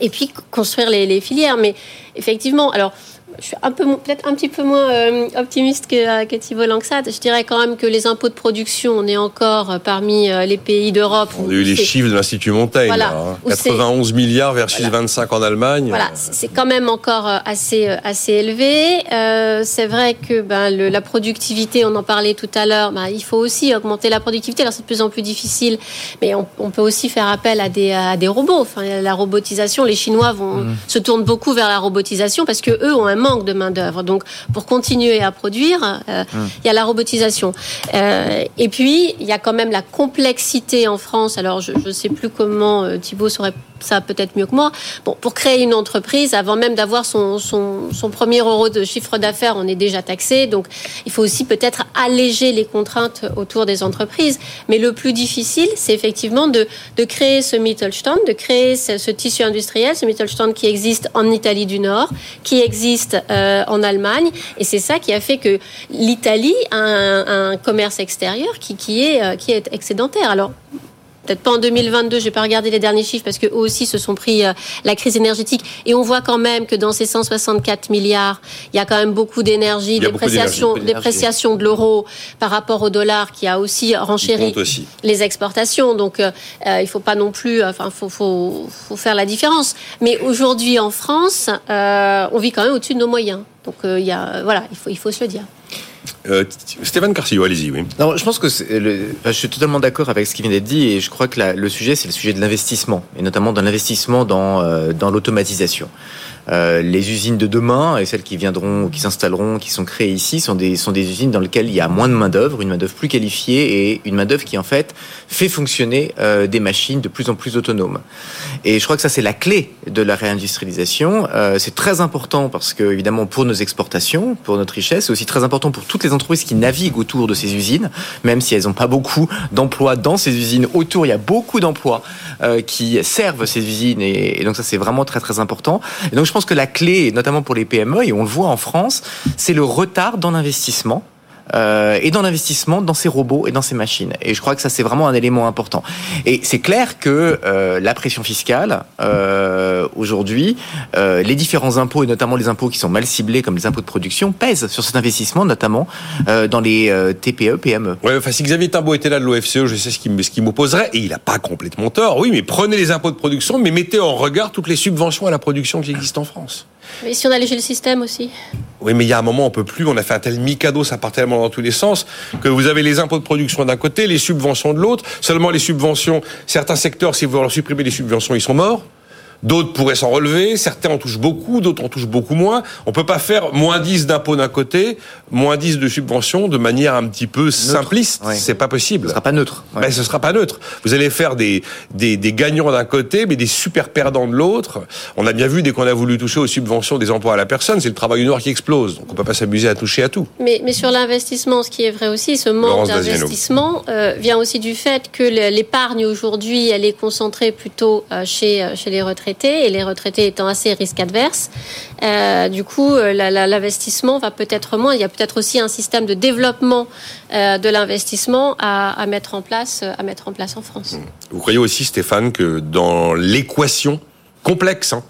et puis construire les, les filières. Mais effectivement, alors je suis un peu peut-être un petit peu moins euh, optimiste que, euh, que Thibault Langsat. Je dirais quand même que les impôts de production, on est encore euh, parmi les pays d'Europe. On a eu les chiffres de l'Institut Montaigne. Voilà, 91 hein. milliards versus 25 en Allemagne. Voilà, c'est quand même encore assez assez élevé. Euh, c'est vrai que ben, le, la productivité, on en parlait tout à l'heure, ben, il faut aussi augmenter la productivité. Alors c'est de plus en plus difficile, mais on, on, peut aussi faire appel à des, à des robots. Enfin, la robotisation, les Chinois vont mmh. se tournent beaucoup vers la robotisation parce que eux ont un manque de main-d'œuvre. Donc, pour continuer à produire, euh, hum. il y a la robotisation. Euh, et puis, il y a quand même la complexité en France. Alors, je ne sais plus comment euh, Thibault saurait ça peut-être mieux que moi. Bon, pour créer une entreprise, avant même d'avoir son, son, premier euro de chiffre d'affaires, on est déjà taxé. Donc, il faut aussi peut-être alléger les contraintes autour des entreprises. Mais le plus difficile, c'est effectivement de, de créer ce Mittelstand, de créer ce, ce, tissu industriel, ce Mittelstand qui existe en Italie du Nord, qui existe euh, en Allemagne. Et c'est ça qui a fait que l'Italie a un, un, commerce extérieur qui, qui, est, euh, qui est excédentaire. Alors, peut-être pas en 2022, j'ai pas regardé les derniers chiffres parce que eux aussi se sont pris euh, la crise énergétique et on voit quand même que dans ces 164 milliards, il y a quand même beaucoup d'énergie, dépréciation, dépréciation de l'euro par rapport au dollar qui a aussi renchéri les exportations. Donc euh, euh, il faut pas non plus, enfin faut, faut, faut faire la différence. Mais aujourd'hui en France, euh, on vit quand même au-dessus de nos moyens. Donc il y a, voilà, il faut, il faut se le dire. Euh, Stéphane Carcillo, allez-y, oui. Non, je pense que le, je suis totalement d'accord avec ce qui vient d'être dit et je crois que le sujet, c'est le sujet de l'investissement et notamment de l'investissement dans, euh, dans l'automatisation. Euh, les usines de demain et celles qui viendront, qui s'installeront, qui sont créées ici, sont des, sont des usines dans lesquelles il y a moins de main d'œuvre, une main d'œuvre plus qualifiée et une main d'œuvre qui en fait fait fonctionner euh, des machines de plus en plus autonomes. Et je crois que ça c'est la clé de la réindustrialisation. Euh, c'est très important parce que évidemment pour nos exportations, pour notre richesse, c'est aussi très important pour toutes les entreprises qui naviguent autour de ces usines, même si elles n'ont pas beaucoup d'emplois dans ces usines. Autour, il y a beaucoup d'emplois euh, qui servent ces usines et, et donc ça c'est vraiment très très important. Donc pense que la clé, notamment pour les PME, et on le voit en France, c'est le retard dans l'investissement euh, et dans l'investissement dans ces robots et dans ces machines. Et je crois que ça c'est vraiment un élément important. Et c'est clair que euh, la pression fiscale euh, aujourd'hui, euh, les différents impôts et notamment les impôts qui sont mal ciblés comme les impôts de production pèsent sur cet investissement, notamment euh, dans les euh, TPE, PME. Ouais, enfin si Xavier Timbo était là de l'OFCE, je sais ce qu'il ce m'opposerait et il n'a pas complètement tort. Oui, mais prenez les impôts de production, mais mettez en regard toutes les subventions à la production qui existent en France. Mais si on allège le système aussi Oui, mais il y a un moment, on peut plus. On a fait un tel micado, ça part tellement dans tous les sens, que vous avez les impôts de production d'un côté, les subventions de l'autre. Seulement les subventions, certains secteurs, si vous leur supprimez les subventions, ils sont morts. D'autres pourraient s'en relever, certains en touchent beaucoup, d'autres en touchent beaucoup moins. On peut pas faire moins 10 d'impôts d'un côté, moins 10 de subventions de manière un petit peu neutre. simpliste. Ouais. C'est pas possible. Ce sera pas neutre. Ouais. Ben, ce sera pas neutre. Vous allez faire des, des, des gagnants d'un côté, mais des super perdants de l'autre. On a bien vu dès qu'on a voulu toucher aux subventions des emplois à la personne, c'est le travail noir qui explose. Donc on peut pas s'amuser à toucher à tout. Mais, mais sur l'investissement, ce qui est vrai aussi, ce manque d'investissement euh, vient aussi du fait que l'épargne aujourd'hui, elle est concentrée plutôt euh, chez, chez les retraités et les retraités étant assez risque adverse, euh, du coup, euh, l'investissement va peut-être moins. Il y a peut-être aussi un système de développement euh, de l'investissement à, mettre en place, à mettre en place en France. Vous croyez aussi, Stéphane, que dans l'équation complexe hein,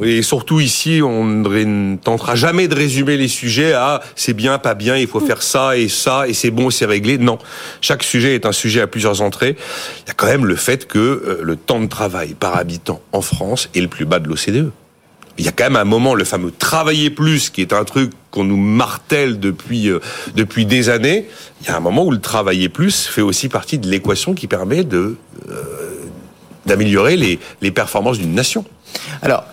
et surtout ici, on ne tentera jamais de résumer les sujets à c'est bien, pas bien, il faut faire ça et ça, et c'est bon, c'est réglé. Non. Chaque sujet est un sujet à plusieurs entrées. Il y a quand même le fait que euh, le temps de travail par habitant en France est le plus bas de l'OCDE. Il y a quand même un moment, le fameux travailler plus, qui est un truc qu'on nous martèle depuis euh, depuis des années. Il y a un moment où le travailler plus fait aussi partie de l'équation qui permet de euh, d'améliorer les, les performances d'une nation. Alors,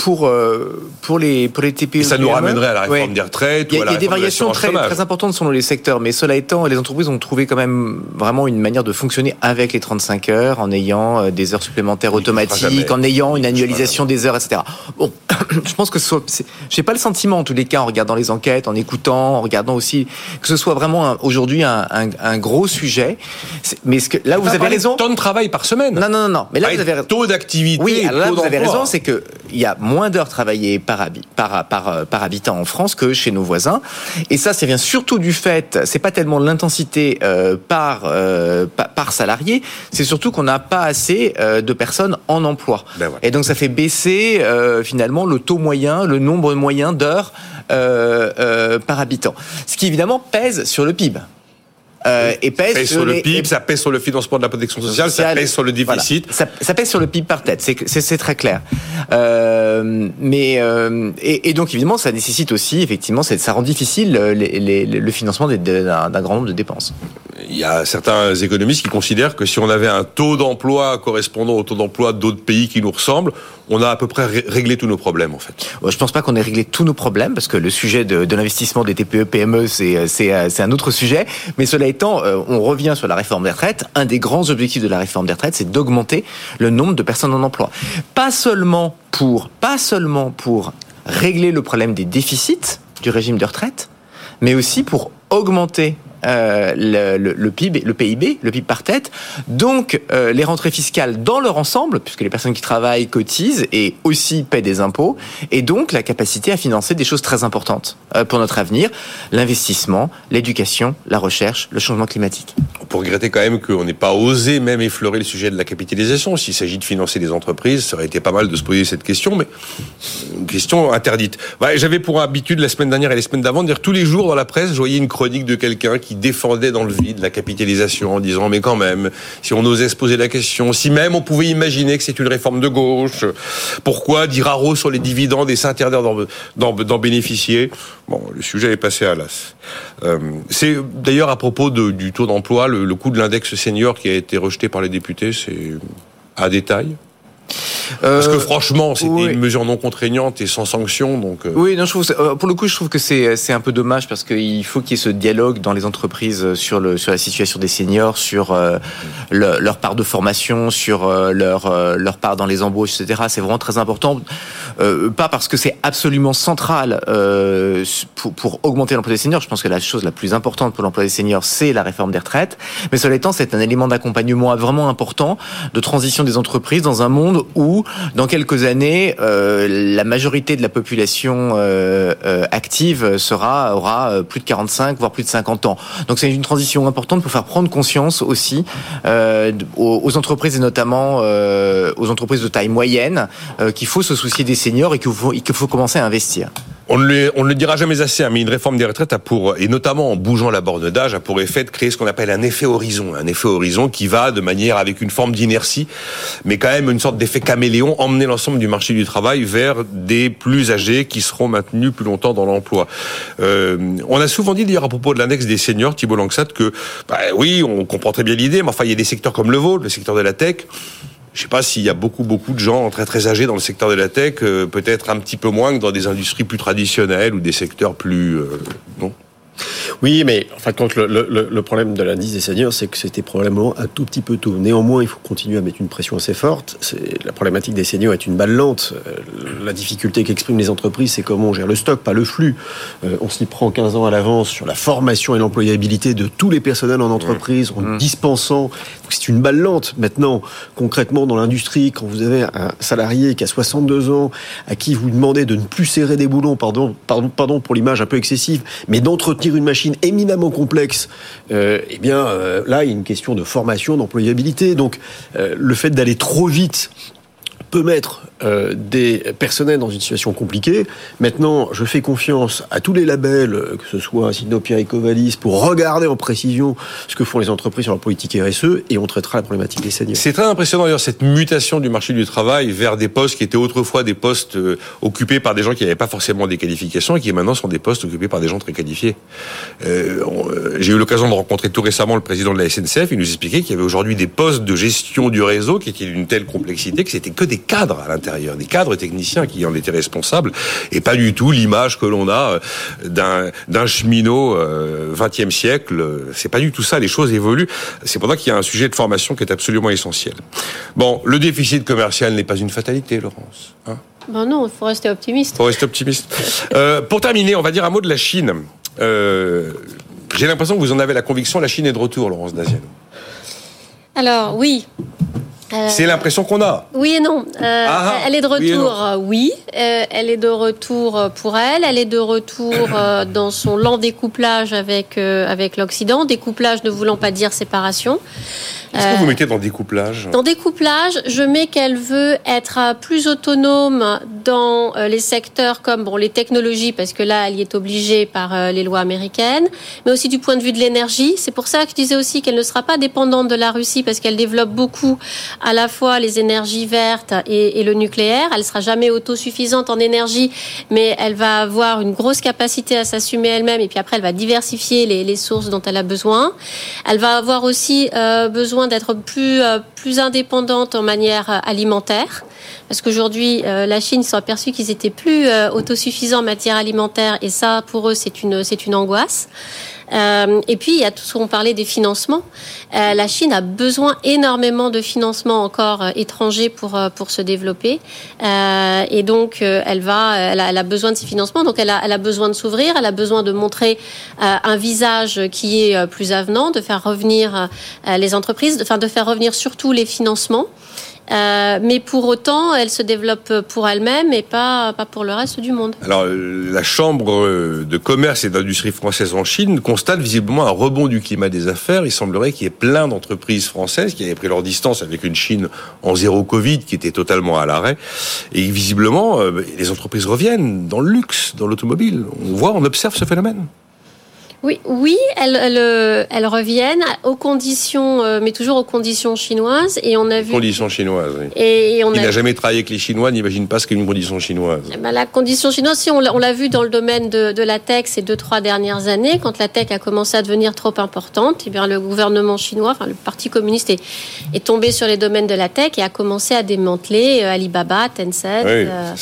pour euh, pour les pour les TPE. ça nous ramènerait à la réforme des retraites. Il y a, des variations très, très importantes selon les secteurs, mais cela étant, les entreprises ont trouvé quand même vraiment une manière de fonctionner avec les 35 heures, en ayant euh, des heures supplémentaires automatiques, en ayant une annualisation des heures, etc. Bon, [coughs] je pense que j'ai pas le sentiment en tous les cas en regardant les enquêtes, en écoutant, en regardant aussi que ce soit vraiment aujourd'hui un, un, un, gros sujet. Mais ce que là vous avez raison. Temps de travail par semaine. Non non non non. Mais là vous avez raison. Taux d'activité. Oui, là vous avez raison, c'est que il y a moins d'heures travaillées par, par, par, euh, par, habitant en France que chez nos voisins. Et ça, ça vient surtout du fait, c'est pas tellement l'intensité euh, par, euh, par salarié, c'est surtout qu'on n'a pas assez de personnes en emploi. Ben Et donc ça fait baisser finalement le taux moyen, le nombre moyen d'heures par habitant. Ce qui évidemment pèse sur le PIB. Euh, et pèse, sur, le PIB, ça pèse sur le financement de la protection sociale, ça pèse sur le déficit. Ça, ça, pèse sur le PIB par tête, c'est très clair. Euh, mais euh, et, et, donc évidemment, ça nécessite aussi effectivement, ça rend difficile les, les, le financement d'un grand nombre de dépenses. Il y a certains économistes qui considèrent que si on avait un taux d'emploi correspondant au taux d'emploi d'autres pays qui nous ressemblent, on a à peu près réglé tous nos problèmes en fait. Je pense pas qu'on ait réglé tous nos problèmes parce que le sujet de, l'investissement des TPE PME c'est c'est un autre sujet. Mais cela étant, euh, on revient sur la réforme des retraites. Un des grands objectifs de la réforme des retraites, c'est d'augmenter le nombre de personnes en emploi. Pas seulement pour régler le problème des déficits du régime de retraite, mais aussi pour augmenter euh, le, le, PIB, le PIB, le PIB par tête. Donc, euh, les rentrées fiscales dans leur ensemble, puisque les personnes qui travaillent cotisent et aussi paient des impôts, et donc la capacité à financer des choses très importantes euh, pour notre avenir l'investissement, l'éducation, la recherche, le changement climatique. On peut regretter quand même qu'on n'ait pas osé même effleurer le sujet de la capitalisation. S'il s'agit de financer des entreprises, ça aurait été pas mal de se poser cette question, mais une question interdite. J'avais pour habitude la semaine dernière et les semaines d'avant de dire tous les jours dans la presse, je voyais une chronique de quelqu'un qui qui défendait dans le vide la capitalisation en disant mais quand même, si on osait se poser la question, si même on pouvait imaginer que c'est une réforme de gauche, pourquoi dire haro sur les dividendes et s'interdire d'en bénéficier? Bon, le sujet est passé à l'as. Euh, c'est d'ailleurs à propos du taux d'emploi, le, le coût de l'index senior qui a été rejeté par les députés, c'est à détail parce que euh, franchement, c'était une mesure non contraignante et sans sanction. Donc euh. oui, non, je trouve euh, pour le coup, je trouve que c'est un peu dommage parce qu'il faut qu'il y ait ce dialogue dans les entreprises sur le sur la situation des seniors, sur leur part de formation, sur leur leur part dans les embauches, etc. C'est vraiment très important. pas parce que c'est absolument central pour, pour augmenter l'emploi des seniors. Je pense que la chose la plus importante pour l'emploi des seniors, c'est la réforme des retraites. Mais cela étant, c'est un élément d'accompagnement vraiment important de transition des entreprises dans un monde où dans quelques années, euh, la majorité de la population euh, euh, active sera aura plus de 45 voire plus de 50 ans. Donc c'est une transition importante pour faire prendre conscience aussi aux, entreprises et notamment aux entreprises de taille moyenne qu'il faut se soucier des seniors et qu'il faut, qu'il faut commencer à investir. On ne, le, on le dira jamais assez, hein, mais une réforme des retraites a pour, et notamment en bougeant la borne d'âge, a pour effet de créer ce qu'on appelle un effet horizon. Un effet horizon qui va de manière avec une forme d'inertie, mais quand même une sorte d'effet caméléon, emmener l'ensemble du marché du travail vers des plus âgés qui seront maintenus plus longtemps dans l'emploi. Euh, on a souvent dit d'ailleurs à propos de l'index des seniors, Thibault Langsat, que bah, oui, on comprend très bien l'idée, mais enfin il y a des secteurs comme le vôtre, le secteur de la tech, je sais pas s'il y a beaucoup beaucoup de gens très très âgés dans le secteur de la tech, euh, peut-être un petit peu moins que dans des industries plus traditionnelles ou des secteurs plus euh, non. Oui, mais enfin, quand le, le, le problème de l'indice des seniors, c'est que c'était probablement un tout petit peu tôt. Néanmoins, il faut continuer à mettre une pression assez forte. La problématique des seniors est une balle lente. Euh, la difficulté qu'expriment les entreprises, c'est comment on gère le stock, pas le flux. Euh, on s'y prend 15 ans à l'avance sur la formation et l'employabilité de tous les personnels en entreprise, en mmh. dispensant. C'est une balle lente. Maintenant, concrètement, dans l'industrie, quand vous avez un salarié qui a 62 ans, à qui vous demandez de ne plus serrer des boulons, pardon, pardon, pardon pour l'image un peu excessive, mais d'entretenir une machine éminemment complexe, euh, eh bien euh, là, il y a une question de formation, d'employabilité. Donc, euh, le fait d'aller trop vite peut mettre euh, des personnels dans une situation compliquée. Maintenant, je fais confiance à tous les labels, que ce soit Sino Pierre Ecovalis, pour regarder en précision ce que font les entreprises sur leur politique RSE et on traitera la problématique des seniors. C'est très impressionnant d'ailleurs cette mutation du marché du travail vers des postes qui étaient autrefois des postes euh, occupés par des gens qui n'avaient pas forcément des qualifications et qui maintenant sont des postes occupés par des gens très qualifiés. Euh, euh, J'ai eu l'occasion de rencontrer tout récemment le président de la SNCF. Il nous expliquait qu'il y avait aujourd'hui des postes de gestion du réseau qui étaient d'une telle complexité que c'était que des cadres à l'intérieur, des cadres techniciens qui en étaient responsables et pas du tout l'image que l'on a euh, d'un cheminot euh, 20e siècle. C'est pas du tout ça. Les choses évoluent. C'est pour ça qu'il y a un sujet de formation qui est absolument essentiel. Bon, le déficit commercial n'est pas une fatalité, Laurence. Hein? Ben non, il faut rester optimiste. Il faut rester optimiste. Euh, pour terminer, on va dire un mot de la Chine. Euh, J'ai l'impression que vous en avez la conviction, la Chine est de retour, Laurence Daziano. Alors oui, euh, c'est l'impression qu'on a. Oui et non. Euh, ah, elle est de retour, oui. Euh, elle est de retour pour elle. Elle est de retour [coughs] dans son lent découplage avec avec l'Occident. Découplage ne voulant pas dire séparation. Qu'est-ce que vous mettez dans découplage? Dans découplage, je mets qu'elle veut être plus autonome dans les secteurs comme bon les technologies parce que là elle y est obligée par les lois américaines, mais aussi du point de vue de l'énergie. C'est pour ça que je disais aussi qu'elle ne sera pas dépendante de la Russie parce qu'elle développe beaucoup à la fois les énergies vertes et, le nucléaire. Elle sera jamais autosuffisante en énergie, mais elle va avoir une grosse capacité à s'assumer elle-même. Et puis après, elle va diversifier les, sources dont elle a besoin. Elle va avoir aussi euh, besoin d'être plus euh, plus indépendante en manière alimentaire. Parce qu'aujourd'hui, euh, la Chine s'est aperçue qu'ils étaient plus autosuffisants en matière alimentaire, et ça, pour eux, c'est une c'est une angoisse. Euh, et puis, il y a tout ce qu'on parlait des financements. Euh, la Chine a besoin énormément de financements encore euh, étrangers pour, pour se développer. et donc, elle, va, elle a, besoin de ces financements. Donc, elle a, elle a besoin de s'ouvrir. Elle a besoin de montrer un visage qui est plus avenant, de faire revenir les entreprises, enfin, de faire revenir surtout les financements. Euh, mais pour autant, elle se développe pour elle-même et pas, pas pour le reste du monde. Alors, la Chambre de commerce et d'industrie française en Chine constate visiblement un rebond du climat des affaires. Il semblerait qu'il y ait plein d'entreprises françaises qui avaient pris leur distance avec une Chine en zéro Covid qui était totalement à l'arrêt. Et visiblement, euh, les entreprises reviennent dans le luxe, dans l'automobile. On voit, on observe ce phénomène. Oui, oui, elles, elles, elles, reviennent aux conditions, euh, mais toujours aux conditions chinoises. Et on a vu. Conditions chinoises. Oui. Et, on Il n'a jamais travaillé avec les Chinois, n'imagine pas ce qu'est une condition chinoise. Eh ben, la condition chinoise, si on l'a vu dans le domaine de, de, la tech ces deux trois dernières années, quand la tech a commencé à devenir trop importante, eh bien le gouvernement chinois, enfin le Parti communiste est, est tombé sur les domaines de la tech et a commencé à démanteler euh, Alibaba, Tencent. Oui, euh,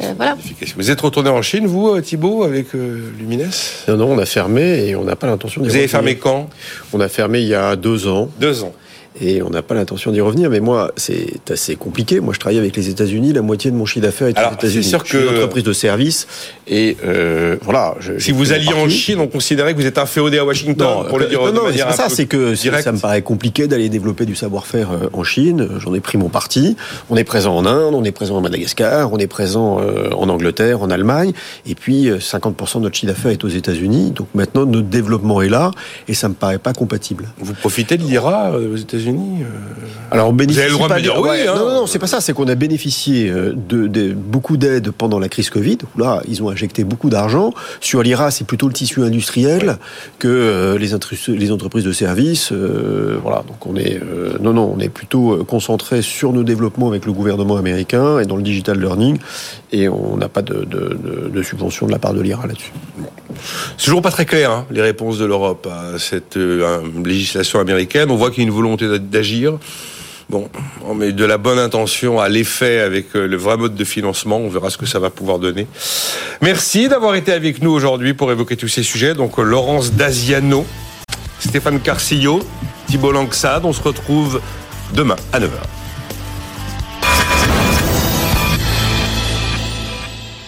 euh, voilà. Vous êtes retourné en Chine, vous, Thibault, avec Lumines Non, non, on a fermé et on n'a pas l'intention d'y Vous avez fermé quand? On a fermé il y a deux ans. Deux ans et on n'a pas l'intention d'y revenir. Mais moi, c'est assez compliqué. Moi, je travaille avec les États-Unis. La moitié de mon chiffre d'affaires est aux États-Unis. Sûr que... Je suis une entreprise de service. Et euh, voilà. Je, si vous alliez en Chine, on considérait que vous êtes un féodé à Washington. Non, pour le dire non, non c'est pas ça. C'est que ça me paraît compliqué d'aller développer du savoir-faire euh, en Chine. J'en ai pris mon parti. On est présent en Inde, on est présent à Madagascar, on est présent euh, en Angleterre, en Allemagne. Et puis 50% de notre chiffre d'affaires est aux États-Unis. Donc maintenant, notre développement est là, et ça me paraît pas compatible. Vous profitez de l'IRA aux États-Unis? Alors on bénéficie Vous avez le droit de dire oui. Hein. Non, non, non c'est pas ça. C'est qu'on a bénéficié euh, de, beaucoup d'aides pendant la crise Covid. là, ils ont injecté beaucoup d'argent. Sur l'IRA, c'est plutôt le tissu industriel que euh, les, les, entreprises de services. Euh, voilà. Donc on est non, non, on est plutôt concentré sur nos développements avec le gouvernement américain et dans le digital learning. Et on n'a pas de, de, subvention de la part de l'IRA là-dessus. C'est toujours pas très clair hein, les réponses de l'Europe à cette législation américaine. On voit qu'il y a une volonté d'agir. Bon, on met de la bonne intention à l'effet avec euh, le vrai mode de financement. On verra ce que ça va pouvoir donner. Merci d'avoir été avec nous aujourd'hui pour évoquer tous ces sujets. Donc, euh, Laurence Daziano, Stéphane Carcillo, Thibault Langsade. On se retrouve demain à 9h.